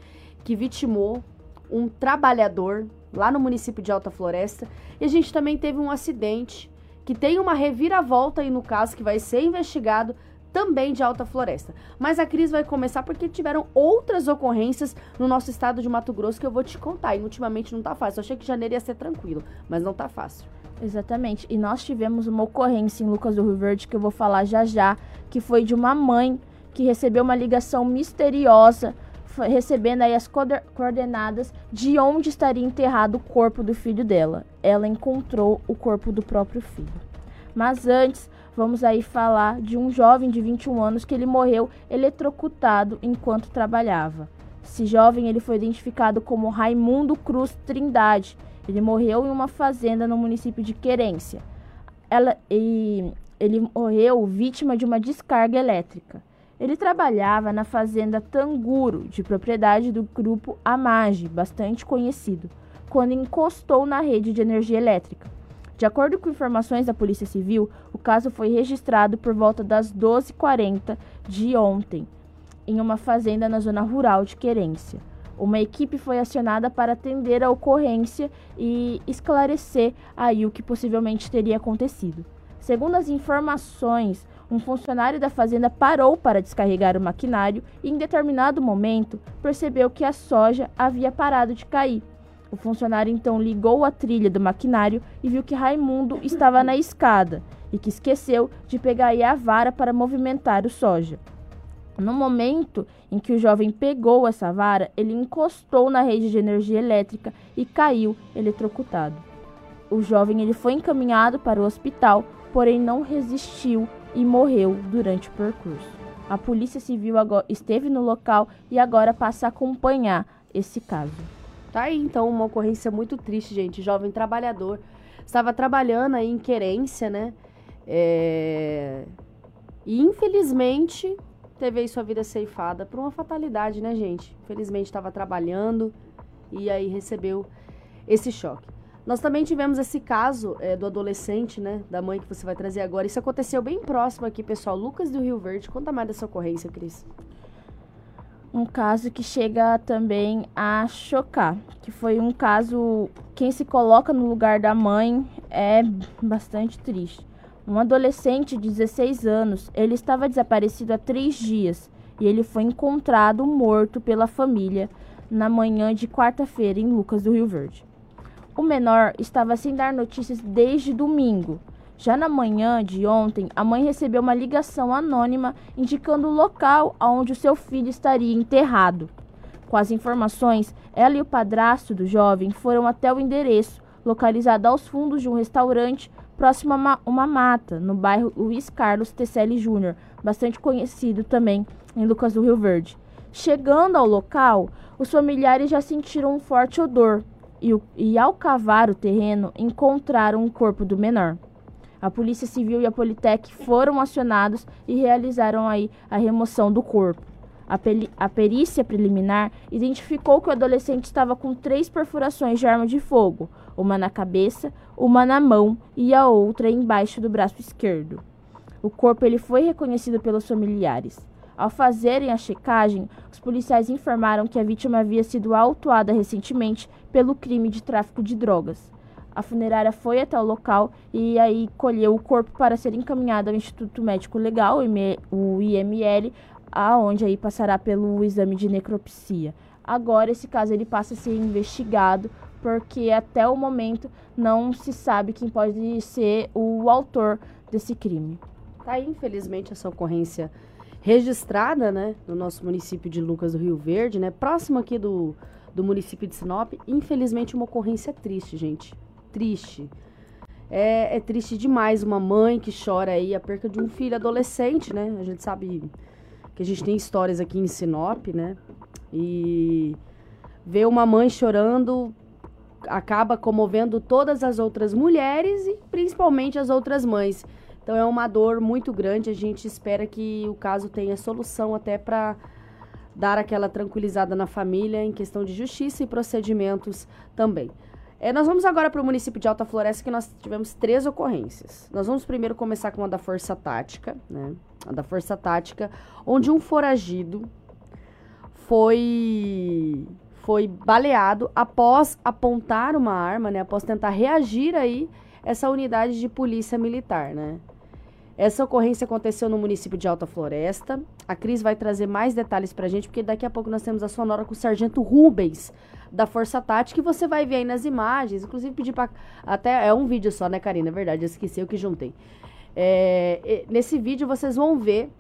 que vitimou um trabalhador lá no município de Alta Floresta. E a gente também teve um acidente que tem uma reviravolta aí no caso que vai ser investigado também de Alta Floresta. Mas a crise vai começar porque tiveram outras ocorrências no nosso estado de Mato Grosso que eu vou te contar. E ultimamente não tá fácil. Eu achei que janeiro ia ser tranquilo, mas não tá fácil. Exatamente. E nós tivemos uma ocorrência em Lucas do Rio Verde que eu vou falar já já, que foi de uma mãe que recebeu uma ligação misteriosa recebendo aí as coordenadas de onde estaria enterrado o corpo do filho dela. Ela encontrou o corpo do próprio filho. Mas antes, vamos aí falar de um jovem de 21 anos que ele morreu eletrocutado enquanto trabalhava. Esse jovem ele foi identificado como Raimundo Cruz Trindade. Ele morreu em uma fazenda no município de Querência. Ela, e ele morreu vítima de uma descarga elétrica. Ele trabalhava na fazenda Tanguro, de propriedade do grupo Amage, bastante conhecido, quando encostou na rede de energia elétrica. De acordo com informações da Polícia Civil, o caso foi registrado por volta das 12h40 de ontem, em uma fazenda na zona rural de Querência. Uma equipe foi acionada para atender a ocorrência e esclarecer aí o que possivelmente teria acontecido. Segundo as informações, um funcionário da fazenda parou para descarregar o maquinário e, em determinado momento, percebeu que a soja havia parado de cair. O funcionário então ligou a trilha do maquinário e viu que Raimundo estava na escada e que esqueceu de pegar a vara para movimentar o soja. No momento em que o jovem pegou essa vara, ele encostou na rede de energia elétrica e caiu eletrocutado. O jovem ele foi encaminhado para o hospital, porém não resistiu e morreu durante o percurso. A Polícia Civil esteve no local e agora passa a acompanhar esse caso. Tá aí então uma ocorrência muito triste, gente. Jovem trabalhador estava trabalhando aí em querência, né? É... E infelizmente teve aí sua vida ceifada por uma fatalidade, né, gente? Infelizmente estava trabalhando e aí recebeu esse choque. Nós também tivemos esse caso é, do adolescente, né? Da mãe que você vai trazer agora. Isso aconteceu bem próximo aqui, pessoal. Lucas do Rio Verde. Conta mais dessa ocorrência, Cris. Um caso que chega também a chocar. Que foi um caso. Quem se coloca no lugar da mãe é bastante triste. Um adolescente de 16 anos, ele estava desaparecido há três dias e ele foi encontrado morto pela família na manhã de quarta-feira em Lucas do Rio Verde. O menor estava sem dar notícias desde domingo. Já na manhã de ontem, a mãe recebeu uma ligação anônima indicando o local onde o seu filho estaria enterrado. Com as informações, ela e o padrasto do jovem foram até o endereço, localizado aos fundos de um restaurante próximo a uma mata, no bairro Luiz Carlos Tecelli Júnior, bastante conhecido também em Lucas do Rio Verde. Chegando ao local, os familiares já sentiram um forte odor, e, e ao cavar o terreno encontraram o corpo do menor. A Polícia Civil e a Politec foram acionados e realizaram aí a remoção do corpo. A, a, perícia preliminar identificou que o adolescente estava com três perfurações de arma de fogo, uma na cabeça, uma na mão e a outra embaixo do braço esquerdo. O corpo ele foi reconhecido pelos familiares. Ao fazerem a checagem, os policiais informaram que a vítima havia sido autuada recentemente pelo crime de tráfico de drogas. A funerária foi até o local e aí colheu o corpo para ser encaminhado ao Instituto Médico Legal, o IML, aonde aí passará pelo exame de necropsia. Agora esse caso ele passa a ser investigado porque até o momento não se sabe quem pode ser o autor desse crime. Tá aí, infelizmente, essa ocorrência registrada, né, no nosso município de Lucas do Rio Verde, né, próximo aqui do, do município de Sinop. Infelizmente, uma ocorrência triste, gente. Triste. É, é, triste demais uma mãe que chora aí a perca de um filho adolescente, né? A gente sabe que a gente tem histórias aqui em Sinop, né? E ver uma mãe chorando acaba comovendo todas as outras mulheres e principalmente as outras mães. Então é uma dor muito grande. A gente espera que o caso tenha solução até para dar aquela tranquilizada na família em questão de justiça e procedimentos também. É, nós vamos agora para o município de Alta Floresta, que nós tivemos três ocorrências. Nós vamos primeiro começar com a da Força Tática, né? A da Força Tática, onde um foragido foi foi baleado após apontar uma arma, né? Após tentar reagir aí essa unidade de polícia militar, né? Essa ocorrência aconteceu no município de Alta Floresta. A Cris vai trazer mais detalhes pra gente, porque daqui a pouco nós temos a sonora com o Sargento Rubens, da Força Tática, que você vai ver aí nas imagens. Inclusive, pedir pra. Até é um vídeo só, né, Karina? É verdade, eu esqueci, eu que juntei. É, nesse vídeo vocês vão ver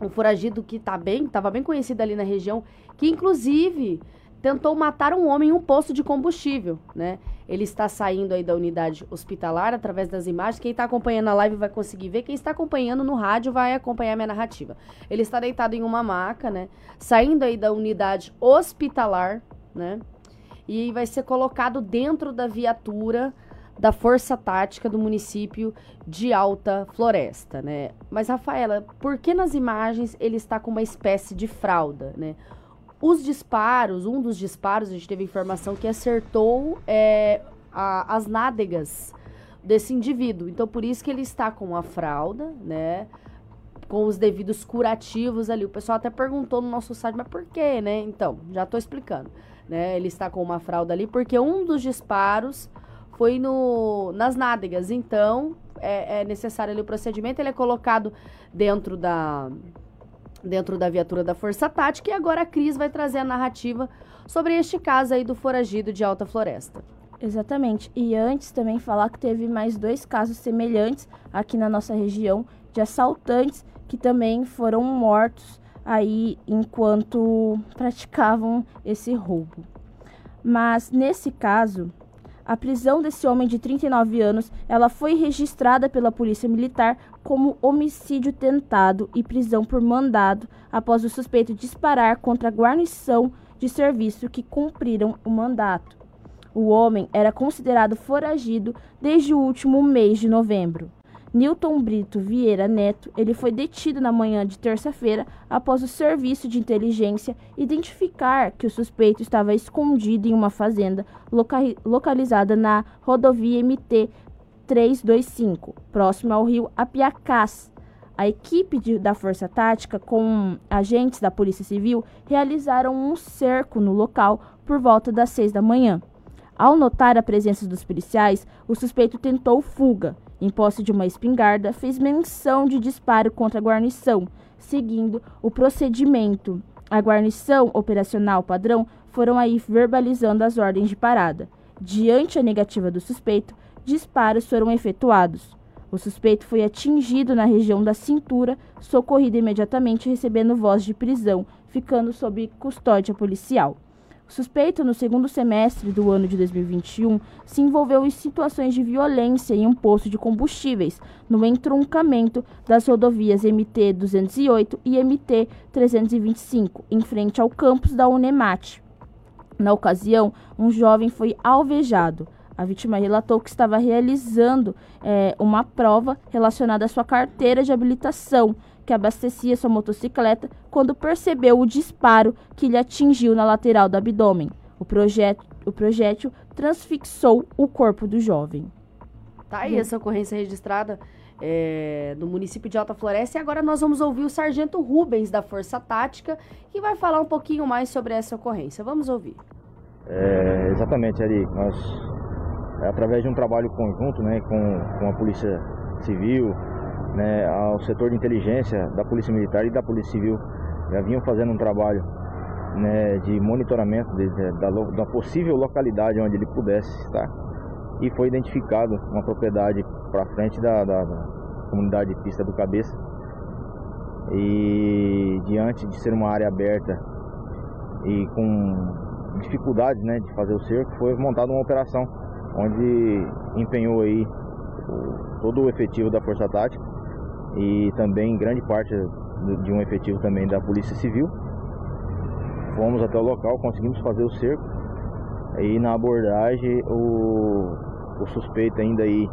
um foragido que tá bem, estava bem conhecido ali na região, que inclusive tentou matar um homem em um posto de combustível, né? Ele está saindo aí da unidade hospitalar através das imagens. Quem está acompanhando a live vai conseguir ver. Quem está acompanhando no rádio vai acompanhar minha narrativa. Ele está deitado em uma maca, né? Saindo aí da unidade hospitalar, né? E vai ser colocado dentro da viatura da Força Tática do município de Alta Floresta, né? Mas Rafaela, por que nas imagens ele está com uma espécie de fralda, né? Os disparos, um dos disparos, a gente teve informação que acertou é, a, as nádegas desse indivíduo. Então, por isso que ele está com a fralda, né? Com os devidos curativos ali. O pessoal até perguntou no nosso site, mas por quê, né? Então, já estou explicando. Né? Ele está com uma fralda ali porque um dos disparos foi no, nas nádegas. Então, é, é necessário ali o procedimento. Ele é colocado dentro da dentro da viatura da Força Tática. E agora a Cris vai trazer a narrativa sobre este caso aí do foragido de Alta Floresta. Exatamente. E antes também falar que teve mais dois casos semelhantes aqui na nossa região de assaltantes que também foram mortos aí enquanto praticavam esse roubo. Mas nesse caso, a prisão desse homem de 39 anos, ela foi registrada pela Polícia Militar como homicídio tentado e prisão por mandado após o suspeito disparar contra a guarnição de serviço que cumpriram o mandato. O homem era considerado foragido desde o último mês de novembro. Newton Brito Vieira Neto, ele foi detido na manhã de terça-feira após o serviço de inteligência identificar que o suspeito estava escondido em uma fazenda loca localizada na rodovia MT 325, próximo ao rio Apiacás. A equipe de, da Força Tática, com agentes da Polícia Civil, realizaram um cerco no local por volta das seis da manhã. Ao notar a presença dos policiais, o suspeito tentou fuga. Em posse de uma espingarda, fez menção de disparo contra a guarnição, seguindo o procedimento. A guarnição operacional padrão foram aí verbalizando as ordens de parada. Diante a negativa do suspeito, disparos foram efetuados. O suspeito foi atingido na região da cintura, socorrido imediatamente, recebendo voz de prisão, ficando sob custódia policial. O suspeito, no segundo semestre do ano de 2021, se envolveu em situações de violência em um posto de combustíveis, no entroncamento das rodovias MT-208 e MT-325, em frente ao campus da Unemate. Na ocasião, um jovem foi alvejado. A vítima relatou que estava realizando é, uma prova relacionada à sua carteira de habilitação que abastecia sua motocicleta quando percebeu o disparo que lhe atingiu na lateral do abdômen. O, projeto, o projétil transfixou o corpo do jovem. Tá aí essa ocorrência registrada é, no município de Alta Floresta. E agora nós vamos ouvir o sargento Rubens da Força Tática, que vai falar um pouquinho mais sobre essa ocorrência. Vamos ouvir. É, exatamente, Ari. Nós, é, através de um trabalho conjunto né, com, com a Polícia Civil, né, ao setor de inteligência da Polícia Militar e da Polícia Civil. Já vinham fazendo um trabalho né, de monitoramento de, de, da, da, possível localidade onde ele pudesse estar. E foi identificado uma propriedade para frente da, da, da, comunidade Pista do Cabeça. E diante de ser uma área aberta e com dificuldades né, de fazer o cerco foi montada uma operação onde empenhou aí todo o efetivo da Força Tática e também grande parte de um efetivo também da Polícia Civil. Fomos até o local, conseguimos fazer o cerco e na abordagem o, o suspeito ainda aí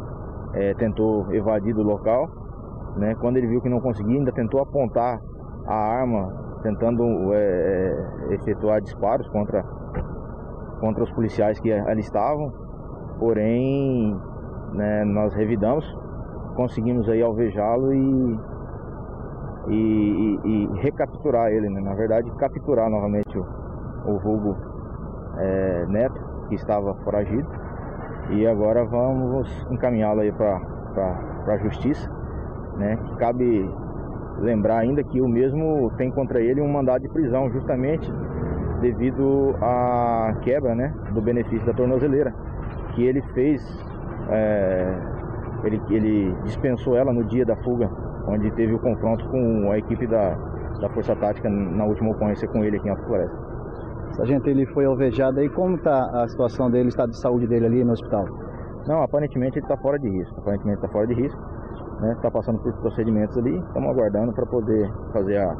é, tentou evadir do local. Né? Quando ele viu que não conseguia, ainda tentou apontar a arma, tentando é, é efetuar disparos contra, contra os policiais que ali estavam. Porém, né, nós revidamos conseguimos aí alvejá-lo e, e, e, e, recapturar ele, né? na verdade capturar novamente o, o vulgo é, Neto, que estava foragido, e agora vamos encaminhá-lo aí para a justiça, né? Cabe lembrar ainda que o mesmo tem contra ele um mandado de prisão, justamente devido à quebra né, do benefício da tornozeleira, que ele fez é, ele, ele dispensou ela no dia da fuga, onde teve o confronto com a equipe da, da Força Tática na última ocorrência com ele aqui em Alta Floresta. Sargento, ele foi alvejado aí, como está a situação dele, o estado de saúde dele ali no hospital? Não, aparentemente ele está fora de risco, aparentemente está fora de risco, né? Está passando por procedimentos ali, estamos aguardando para poder fazer a,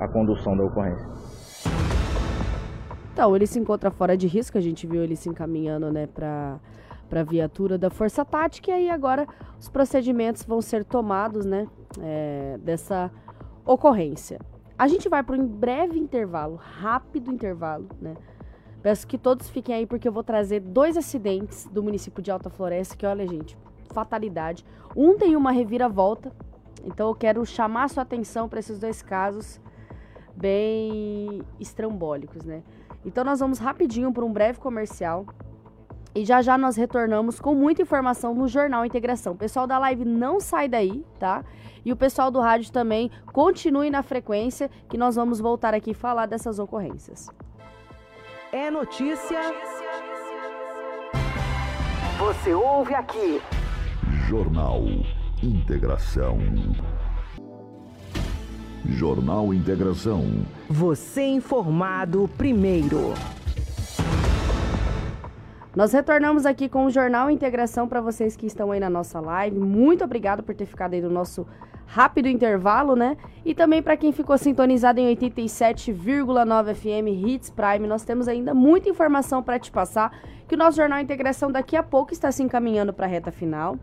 a condução da ocorrência. Então, ele se encontra fora de risco, a gente viu ele se encaminhando, né, para para a viatura da Força Tática e aí agora os procedimentos vão ser tomados, né, é, dessa ocorrência. A gente vai para um breve intervalo, rápido intervalo, né? Peço que todos fiquem aí porque eu vou trazer dois acidentes do município de Alta Floresta que, olha, gente, fatalidade. Um tem uma reviravolta, então eu quero chamar sua atenção para esses dois casos bem estrambólicos, né? Então nós vamos rapidinho para um breve comercial e já já nós retornamos com muita informação no Jornal Integração. O pessoal da live não sai daí, tá? E o pessoal do rádio também continue na frequência que nós vamos voltar aqui falar dessas ocorrências. É notícia. Você ouve aqui. Jornal Integração. Jornal Integração. Você informado primeiro. Nós retornamos aqui com o Jornal Integração para vocês que estão aí na nossa live. Muito obrigado por ter ficado aí no nosso rápido intervalo, né? E também para quem ficou sintonizado em 87,9 FM Hits Prime, nós temos ainda muita informação para te passar, que o nosso Jornal Integração daqui a pouco está se encaminhando para a reta final.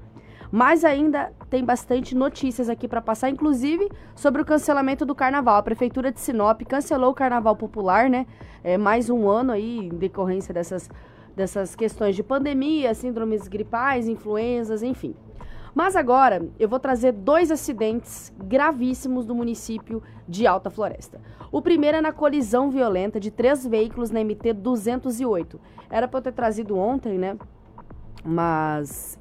Mas ainda tem bastante notícias aqui para passar, inclusive sobre o cancelamento do carnaval. A prefeitura de Sinop cancelou o carnaval popular, né? É mais um ano aí em decorrência dessas, dessas questões de pandemia, síndromes gripais, influenzas, enfim. Mas agora eu vou trazer dois acidentes gravíssimos do município de Alta Floresta. O primeiro é na colisão violenta de três veículos na MT 208. Era para eu ter trazido ontem, né? Mas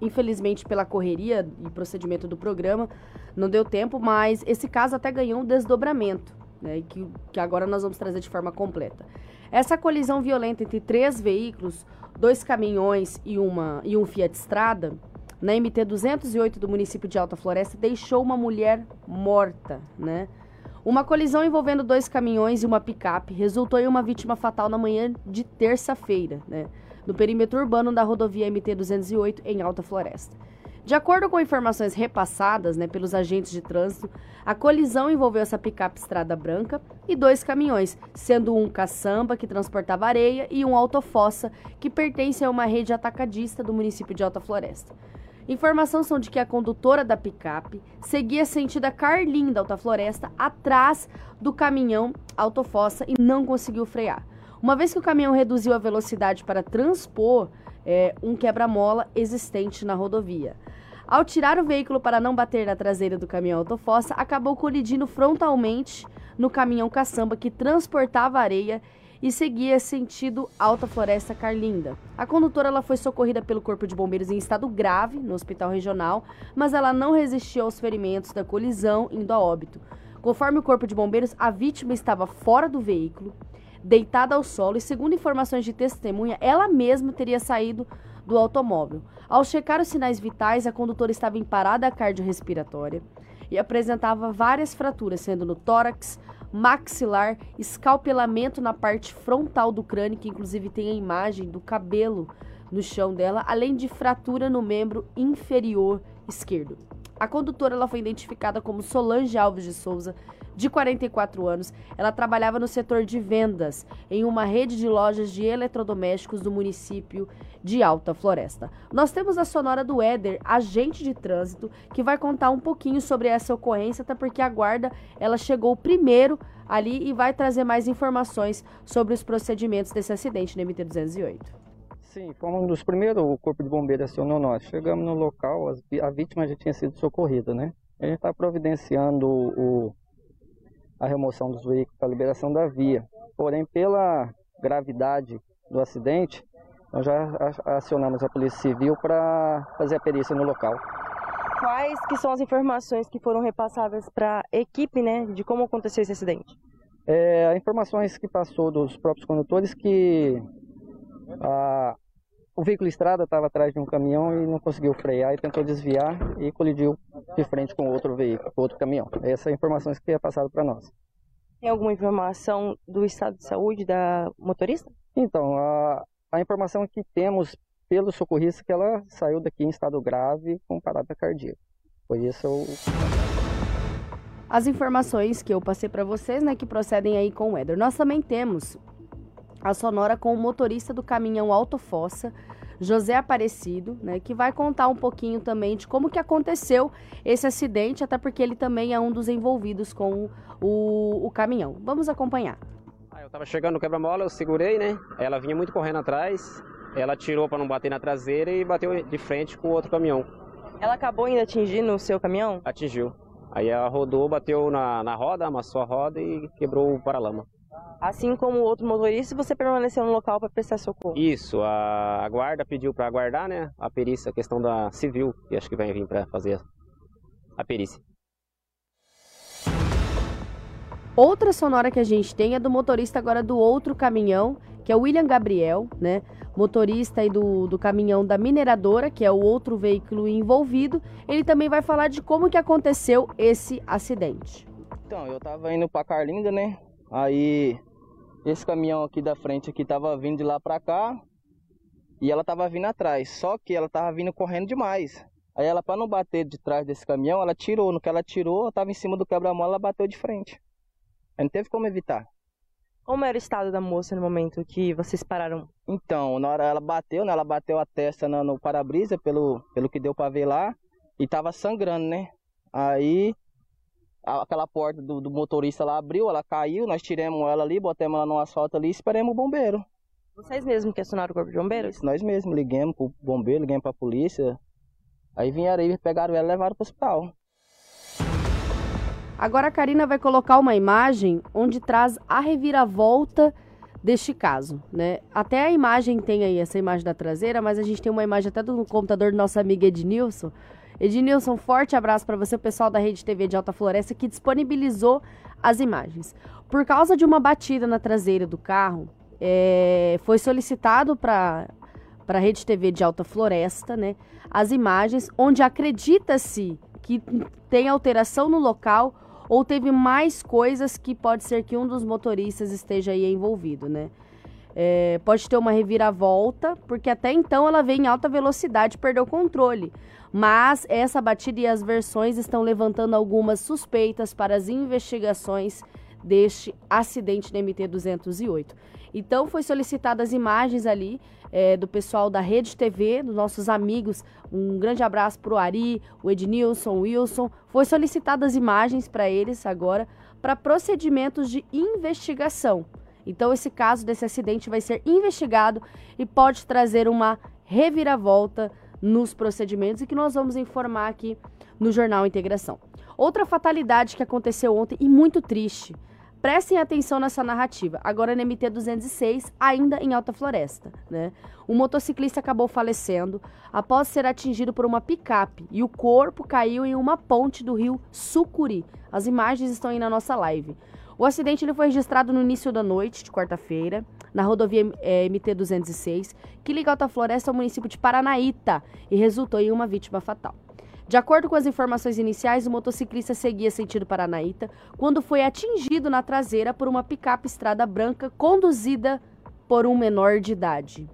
infelizmente pela correria e procedimento do programa, não deu tempo, mas esse caso até ganhou um desdobramento, né, que, que agora nós vamos trazer de forma completa. Essa colisão violenta entre três veículos, dois caminhões e, uma, e um Fiat Strada, na MT 208 do município de Alta Floresta, deixou uma mulher morta, né? Uma colisão envolvendo dois caminhões e uma picape resultou em uma vítima fatal na manhã de terça-feira, né? no perímetro urbano da rodovia MT-208 em Alta Floresta. De acordo com informações repassadas né, pelos agentes de trânsito, a colisão envolveu essa picape estrada branca e dois caminhões, sendo um caçamba que transportava areia e um autofossa que pertence a uma rede atacadista do município de Alta Floresta. Informações são de que a condutora da picape seguia sentido a Carlinda Alta Floresta atrás do caminhão autofossa e não conseguiu frear. Uma vez que o caminhão reduziu a velocidade para transpor é, um quebra-mola existente na rodovia. Ao tirar o veículo para não bater na traseira do caminhão autofossa, acabou colidindo frontalmente no caminhão caçamba que transportava areia e seguia sentido Alta Floresta Carlinda. A condutora ela foi socorrida pelo Corpo de Bombeiros em estado grave no hospital regional, mas ela não resistiu aos ferimentos da colisão, indo a óbito. Conforme o Corpo de Bombeiros, a vítima estava fora do veículo, deitada ao solo e, segundo informações de testemunha, ela mesma teria saído do automóvel. Ao checar os sinais vitais, a condutora estava em parada cardiorrespiratória e apresentava várias fraturas, sendo no tórax, maxilar, escalpelamento na parte frontal do crânio, que inclusive tem a imagem do cabelo no chão dela, além de fratura no membro inferior esquerdo. A condutora ela foi identificada como Solange Alves de Souza, de 44 anos, ela trabalhava no setor de vendas em uma rede de lojas de eletrodomésticos do município de Alta Floresta. Nós temos a sonora do Éder, agente de trânsito, que vai contar um pouquinho sobre essa ocorrência, até porque a guarda ela chegou primeiro ali e vai trazer mais informações sobre os procedimentos desse acidente no MT-208. Sim, foi um dos primeiros o Corpo de Bombeiros acionou nós. Chegamos no local, a vítima já tinha sido socorrida, né? A gente está providenciando o, a remoção dos veículos para a liberação da via. Porém, pela gravidade do acidente, nós já acionamos a Polícia Civil para fazer a perícia no local. Quais que são as informações que foram repassadas para a equipe, né, de como aconteceu esse acidente? É, informações que passou dos próprios condutores que a, o veículo estrada estava atrás de um caminhão e não conseguiu frear e tentou desviar e colidiu de frente com outro veículo, com outro caminhão. Essa é a informação que é passada para nós. Tem alguma informação do estado de saúde da motorista? Então, a, a informação que temos pelo socorrista é que ela saiu daqui em estado grave com parada cardíaca. Foi isso o... As informações que eu passei para vocês, né, que procedem aí com o Éder. Nós também temos a sonora com o motorista do caminhão Autofossa, José Aparecido, né, que vai contar um pouquinho também de como que aconteceu esse acidente, até porque ele também é um dos envolvidos com o, o caminhão. Vamos acompanhar. Ah, eu tava chegando no quebra-mola, eu segurei, né? Ela vinha muito correndo atrás, ela tirou para não bater na traseira e bateu de frente com o outro caminhão. Ela acabou ainda atingindo o seu caminhão? Atingiu. Aí ela rodou, bateu na, na roda, amassou a roda e quebrou o paralama. Assim como o outro motorista, você permaneceu no local para prestar socorro? Isso, a, guarda pediu para aguardar, né? A perícia, a questão da civil, que acho que vai vir para fazer a perícia. Outra sonora que a gente tem é do motorista agora do outro caminhão, que é o William Gabriel, né? Motorista aí do, do caminhão da mineradora, que é o outro veículo envolvido. Ele também vai falar de como que aconteceu esse acidente. Então, eu tava indo para Carlinda, né? Aí esse caminhão aqui da frente aqui tava vindo de lá para cá e ela tava vindo atrás, só que ela tava vindo correndo demais. Aí ela para não bater de trás desse caminhão, ela tirou, no que ela tirou, ela tava em cima do quebra-mola, ela bateu de frente. Aí não teve como evitar. Como era o estado da moça no momento que vocês pararam? Então, na hora ela bateu, né? Ela bateu a testa no, no para-brisa, pelo, pelo que deu para ver lá, e tava sangrando, né? Aí aquela porta do, do, motorista lá abriu, ela caiu, nós tiramos ela ali, botamos ela no asfalto ali e esperamos o bombeiro. Vocês mesmos que acionaram o corpo de bombeiros? Isso, nós mesmos, liguemos pro bombeiro, liguemos pra polícia. Aí vieram aí, pegaram ela e levaram pro hospital. Agora a Karina vai colocar uma imagem onde traz a reviravolta deste caso, né? Até a imagem tem aí essa imagem da traseira, mas a gente tem uma imagem até do computador do nosso amigo Ednilson, Ednilson, forte abraço para você, o pessoal da Rede TV de Alta Floresta, que disponibilizou as imagens. Por causa de uma batida na traseira do carro, é, foi solicitado para a Rede TV de Alta Floresta né, as imagens onde acredita-se que tem alteração no local ou teve mais coisas que pode ser que um dos motoristas esteja aí envolvido, né? É, pode ter uma reviravolta, porque até então ela veio em alta velocidade e perdeu o controle. Mas essa batida e as versões estão levantando algumas suspeitas para as investigações deste acidente da MT-208. Então, foi solicitadas imagens ali é, do pessoal da Rede TV, dos nossos amigos. Um grande abraço para o Ari, o Ednilson, o Wilson. Foi solicitadas imagens para eles agora para procedimentos de investigação. Então, esse caso desse acidente vai ser investigado e pode trazer uma reviravolta nos procedimentos e que nós vamos informar aqui no Jornal Integração. Outra fatalidade que aconteceu ontem e muito triste. Prestem atenção nessa narrativa. Agora na MT-206, ainda em Alta Floresta. Né? Um motociclista acabou falecendo após ser atingido por uma picape e o corpo caiu em uma ponte do rio Sucuri. As imagens estão aí na nossa live. O acidente ele foi registrado no início da noite de quarta-feira, na rodovia é, MT-206, que liga Alta Floresta ao município de Paranaíta e resultou em uma vítima fatal. De acordo com as informações iniciais, o motociclista seguia sentido Paranaíta quando foi atingido na traseira por uma picape estrada branca conduzida por um menor de idade,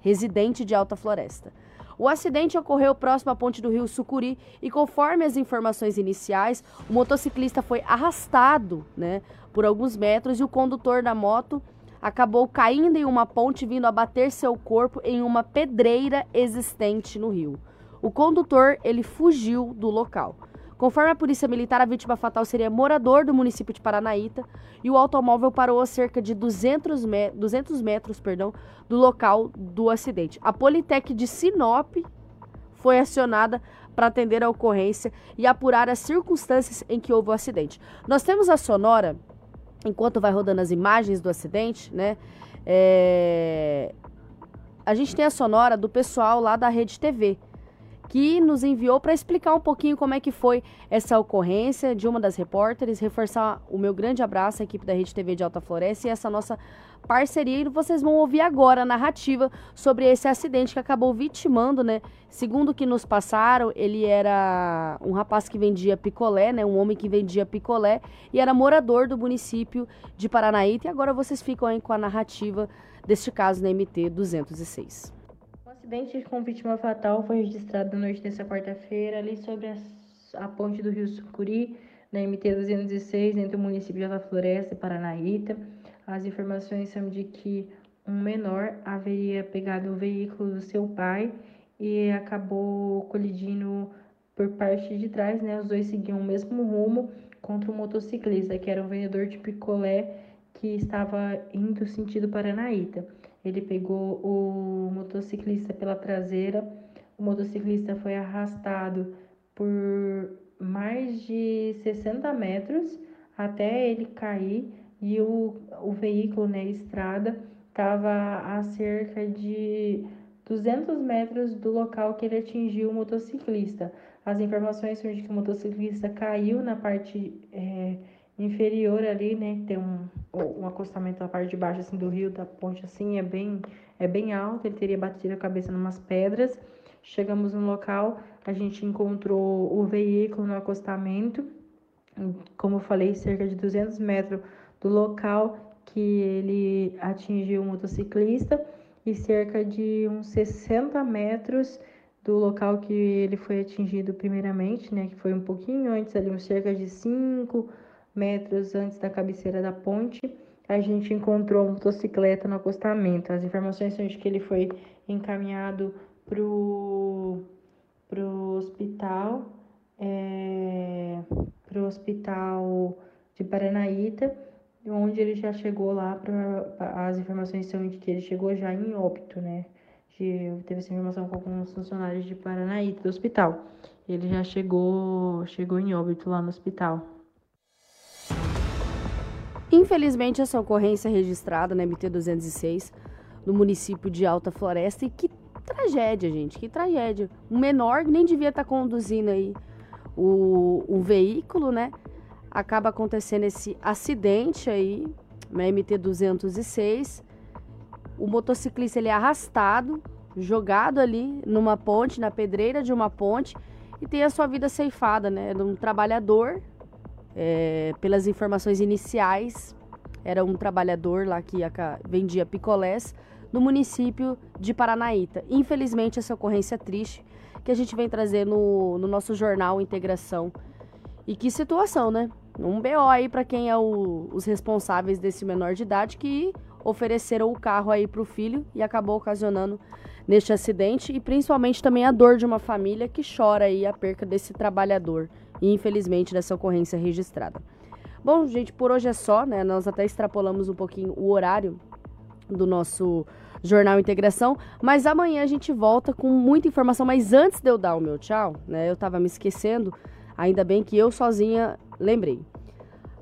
residente de Alta Floresta. O acidente ocorreu próximo à ponte do rio Sucuri e, conforme as informações iniciais, o motociclista foi arrastado né, por alguns metros e o condutor da moto acabou caindo em uma ponte vindo a bater seu corpo em uma pedreira existente no rio. O condutor ele fugiu do local. Conforme a polícia militar, a vítima fatal seria morador do município de Paranaíta e o automóvel parou a cerca de 200, me 200 metros perdão, do local do acidente. A Politec de Sinop foi acionada para atender a ocorrência e apurar as circunstâncias em que houve o acidente. Nós temos a sonora, enquanto vai rodando as imagens do acidente, né? É... A gente tem a sonora do pessoal lá da Rede TV que nos enviou para explicar um pouquinho como é que foi essa ocorrência de uma das repórteres, reforçar o meu grande abraço à equipe da Rede TV de Alta Floresta e essa nossa parceria. E vocês vão ouvir agora a narrativa sobre esse acidente que acabou vitimando, né? Segundo o que nos passaram, ele era um rapaz que vendia picolé, né? Um homem que vendia picolé e era morador do município de Paranaíta. E agora vocês ficam aí com a narrativa deste caso na MT 206 acidente com vítima fatal foi registrado na noite dessa quarta-feira, ali sobre a, a, ponte do Rio Sucuri, na MT-216, entre o município de Alta Floresta e Paranaíta. As informações são de que um menor haveria pegado o veículo do seu pai e acabou colidindo por parte de trás, né? Os dois seguiam o mesmo rumo contra um motociclista, que era um vendedor de picolé que estava indo sentido Paranaíta. Ele pegou o motociclista pela traseira. O motociclista foi arrastado por mais de 60 metros até ele cair e o, o veículo, né, estrada, estava a cerca de 200 metros do local que ele atingiu o motociclista. As informações são de que o motociclista caiu na parte é, inferior ali, né? Tem um, um acostamento na parte de baixo assim do rio, da ponte assim, é bem é bem alto, ele teria batido a cabeça em umas pedras. Chegamos no local, a gente encontrou o veículo no acostamento, como eu falei, cerca de 200 metros do local que ele atingiu o motociclista e cerca de uns 60 metros do local que ele foi atingido primeiramente, né, que foi um pouquinho antes ali, uns cerca de 5 metros antes da cabeceira da ponte, a gente encontrou uma motocicleta no acostamento. As informações são de que ele foi encaminhado para o hospital, é, para o hospital de Paranaíta, onde ele já chegou lá, pra, as informações são de que ele chegou já em óbito, né? De, teve essa informação com alguns funcionários de Paranaíta, do hospital. Ele já chegou, chegou em óbito lá no hospital. Infelizmente, essa ocorrência é registrada na MT-206, no município de Alta Floresta, e que tragédia, gente, que tragédia. Um menor nem devia estar tá conduzindo aí o, o veículo, né? Acaba acontecendo esse acidente aí, na MT-206. O motociclista ele é arrastado, jogado ali numa ponte, na pedreira de uma ponte, e tem a sua vida ceifada, né? De um trabalhador é, pelas informações iniciais, era um trabalhador lá que vendia picolés no município de Paranaíta. Infelizmente, essa ocorrência é triste que a gente vem trazer no, no nosso jornal Integração. E que situação, né? Um BO aí para quem é o, os responsáveis desse menor de idade que ofereceram o carro aí para o filho e acabou ocasionando neste acidente e principalmente também a dor de uma família que chora aí a perca desse trabalhador e infelizmente dessa ocorrência registrada. Bom, gente, por hoje é só, né? Nós até extrapolamos um pouquinho o horário do nosso Jornal Integração, mas amanhã a gente volta com muita informação. Mas antes de eu dar o meu tchau, né? Eu tava me esquecendo, ainda bem que eu sozinha lembrei.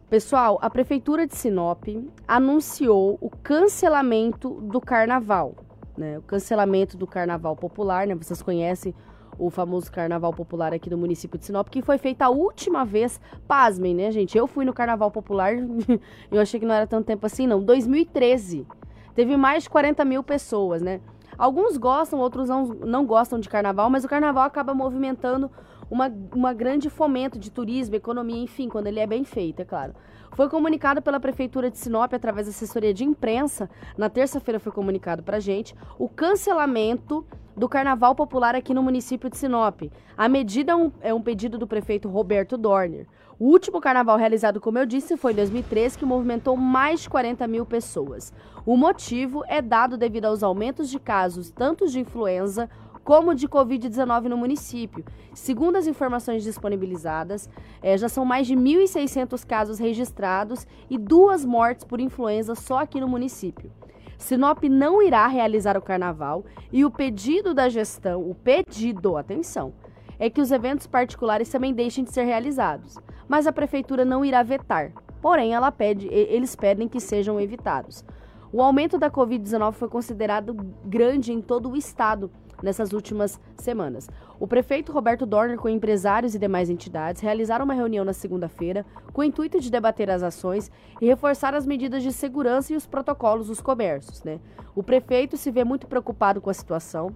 Pessoal, a Prefeitura de Sinop anunciou o cancelamento do carnaval, né? O cancelamento do carnaval popular, né? Vocês conhecem o famoso carnaval popular aqui do município de Sinop, que foi feita a última vez, pasmem, né, gente? Eu fui no carnaval popular, *laughs* eu achei que não era tanto tempo assim, não. 2013. Teve mais de 40 mil pessoas, né? Alguns gostam, outros não, não gostam de carnaval, mas o carnaval acaba movimentando uma, uma grande fomento de turismo, economia, enfim, quando ele é bem feito, é claro. Foi comunicado pela Prefeitura de Sinop através da assessoria de imprensa, na terça-feira foi comunicado para gente, o cancelamento do Carnaval Popular aqui no município de Sinop. A medida é um, é um pedido do prefeito Roberto Dorner. O último carnaval realizado, como eu disse, foi em 2013, que movimentou mais de 40 mil pessoas. O motivo é dado devido aos aumentos de casos, tanto de influenza como de Covid-19 no município. Segundo as informações disponibilizadas, é, já são mais de 1.600 casos registrados e duas mortes por influenza só aqui no município. Sinop não irá realizar o carnaval e o pedido da gestão, o pedido, atenção, é que os eventos particulares também deixem de ser realizados, mas a prefeitura não irá vetar. Porém, ela pede, eles pedem que sejam evitados. O aumento da Covid-19 foi considerado grande em todo o estado, nessas últimas semanas. O prefeito Roberto Dorner, com empresários e demais entidades, realizaram uma reunião na segunda-feira com o intuito de debater as ações e reforçar as medidas de segurança e os protocolos dos comércios. Né? O prefeito se vê muito preocupado com a situação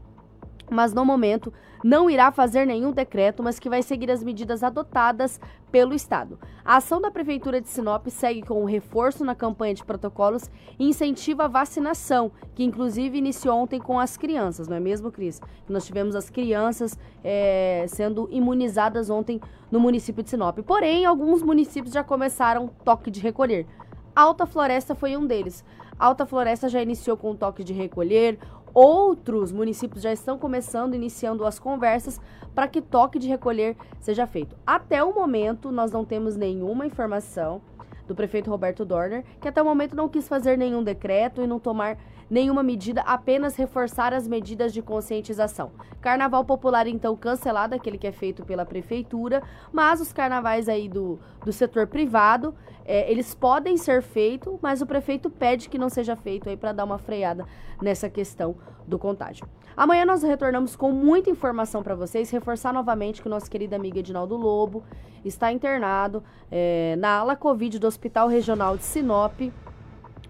mas no momento não irá fazer nenhum decreto, mas que vai seguir as medidas adotadas pelo Estado. A ação da Prefeitura de Sinop segue com o um reforço na campanha de protocolos e incentiva a vacinação, que inclusive iniciou ontem com as crianças, não é mesmo, Cris? Nós tivemos as crianças é, sendo imunizadas ontem no município de Sinop. Porém, alguns municípios já começaram toque de recolher. Alta Floresta foi um deles. Alta Floresta já iniciou com o toque de recolher, Outros municípios já estão começando, iniciando as conversas para que toque de recolher seja feito. Até o momento, nós não temos nenhuma informação do prefeito Roberto Dorner, que até o momento não quis fazer nenhum decreto e não tomar nenhuma medida, apenas reforçar as medidas de conscientização. Carnaval popular, então, cancelado, aquele que é feito pela prefeitura, mas os carnavais aí do, do setor privado, é, eles podem ser feitos, mas o prefeito pede que não seja feito aí para dar uma freada nessa questão do contágio. Amanhã nós retornamos com muita informação para vocês, reforçar novamente que o nosso querido amigo Edinaldo Lobo está internado é, na ala Covid do Hospital Regional de Sinop,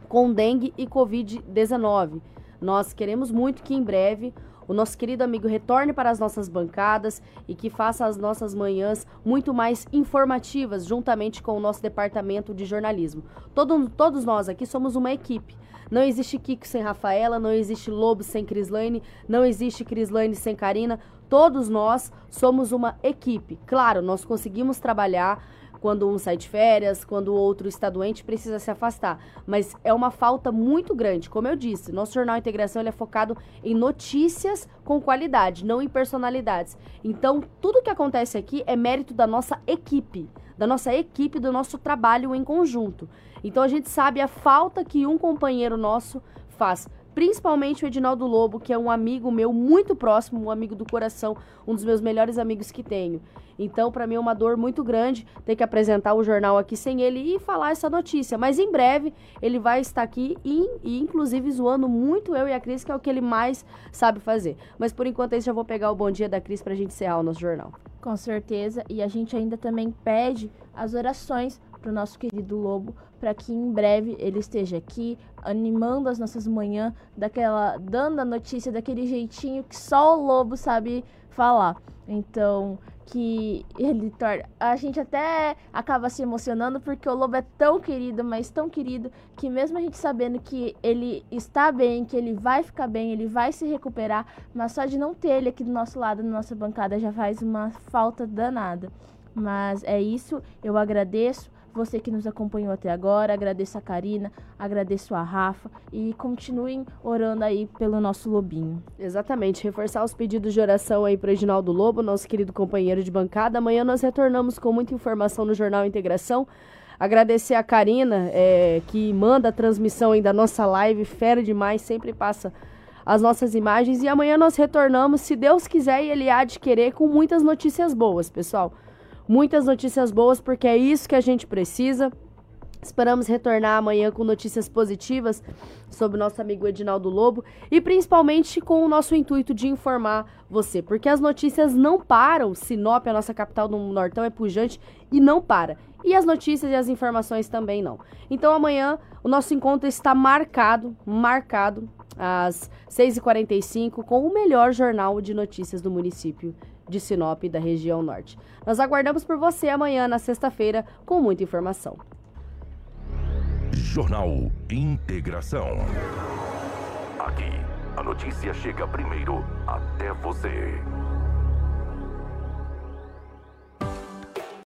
com dengue e Covid-19. Nós queremos muito que em breve o nosso querido amigo retorne para as nossas bancadas e que faça as nossas manhãs muito mais informativas, juntamente com o nosso departamento de jornalismo. Todo, todos nós aqui somos uma equipe. Não existe Kiko sem Rafaela, não existe Lobo sem Crislane, não existe Crislane sem Karina. Todos nós somos uma equipe. Claro, nós conseguimos trabalhar quando um sai de férias, quando o outro está doente, precisa se afastar. Mas é uma falta muito grande. Como eu disse, nosso Jornal Integração ele é focado em notícias com qualidade, não em personalidades. Então, tudo que acontece aqui é mérito da nossa equipe, da nossa equipe, do nosso trabalho em conjunto. Então, a gente sabe a falta que um companheiro nosso faz principalmente o Edinaldo Lobo, que é um amigo meu muito próximo, um amigo do coração, um dos meus melhores amigos que tenho. Então, para mim é uma dor muito grande ter que apresentar o jornal aqui sem ele e falar essa notícia. Mas em breve ele vai estar aqui e, e inclusive zoando muito eu e a Cris, que é o que ele mais sabe fazer. Mas por enquanto aí já vou pegar o bom dia da Cris pra gente encerrar o nosso jornal. Com certeza, e a gente ainda também pede as orações para o nosso querido Lobo, para que em breve ele esteja aqui animando as nossas manhãs, daquela dando a notícia daquele jeitinho que só o Lobo sabe falar. Então, que ele torna. A gente até acaba se emocionando porque o Lobo é tão querido, mas tão querido, que mesmo a gente sabendo que ele está bem, que ele vai ficar bem, ele vai se recuperar, mas só de não ter ele aqui do nosso lado, na nossa bancada, já faz uma falta danada. Mas é isso, eu agradeço você que nos acompanhou até agora. Agradeço a Karina, agradeço a Rafa e continuem orando aí pelo nosso Lobinho. Exatamente, reforçar os pedidos de oração aí para Edinaldo Lobo, nosso querido companheiro de bancada. Amanhã nós retornamos com muita informação no Jornal Integração. Agradecer a Karina, é, que manda a transmissão aí da nossa live, fera demais, sempre passa as nossas imagens. E amanhã nós retornamos, se Deus quiser e Ele há de querer, com muitas notícias boas, pessoal muitas notícias boas, porque é isso que a gente precisa. Esperamos retornar amanhã com notícias positivas sobre o nosso amigo Edinaldo Lobo e principalmente com o nosso intuito de informar você, porque as notícias não param. Sinop, a nossa capital do Nortão, é pujante e não para. E as notícias e as informações também não. Então amanhã o nosso encontro está marcado, marcado às 6h45 com o melhor jornal de notícias do município de Sinop e da região norte. Nós aguardamos por você amanhã, na sexta-feira, com muita informação. Jornal Integração. Aqui, a notícia chega primeiro até você.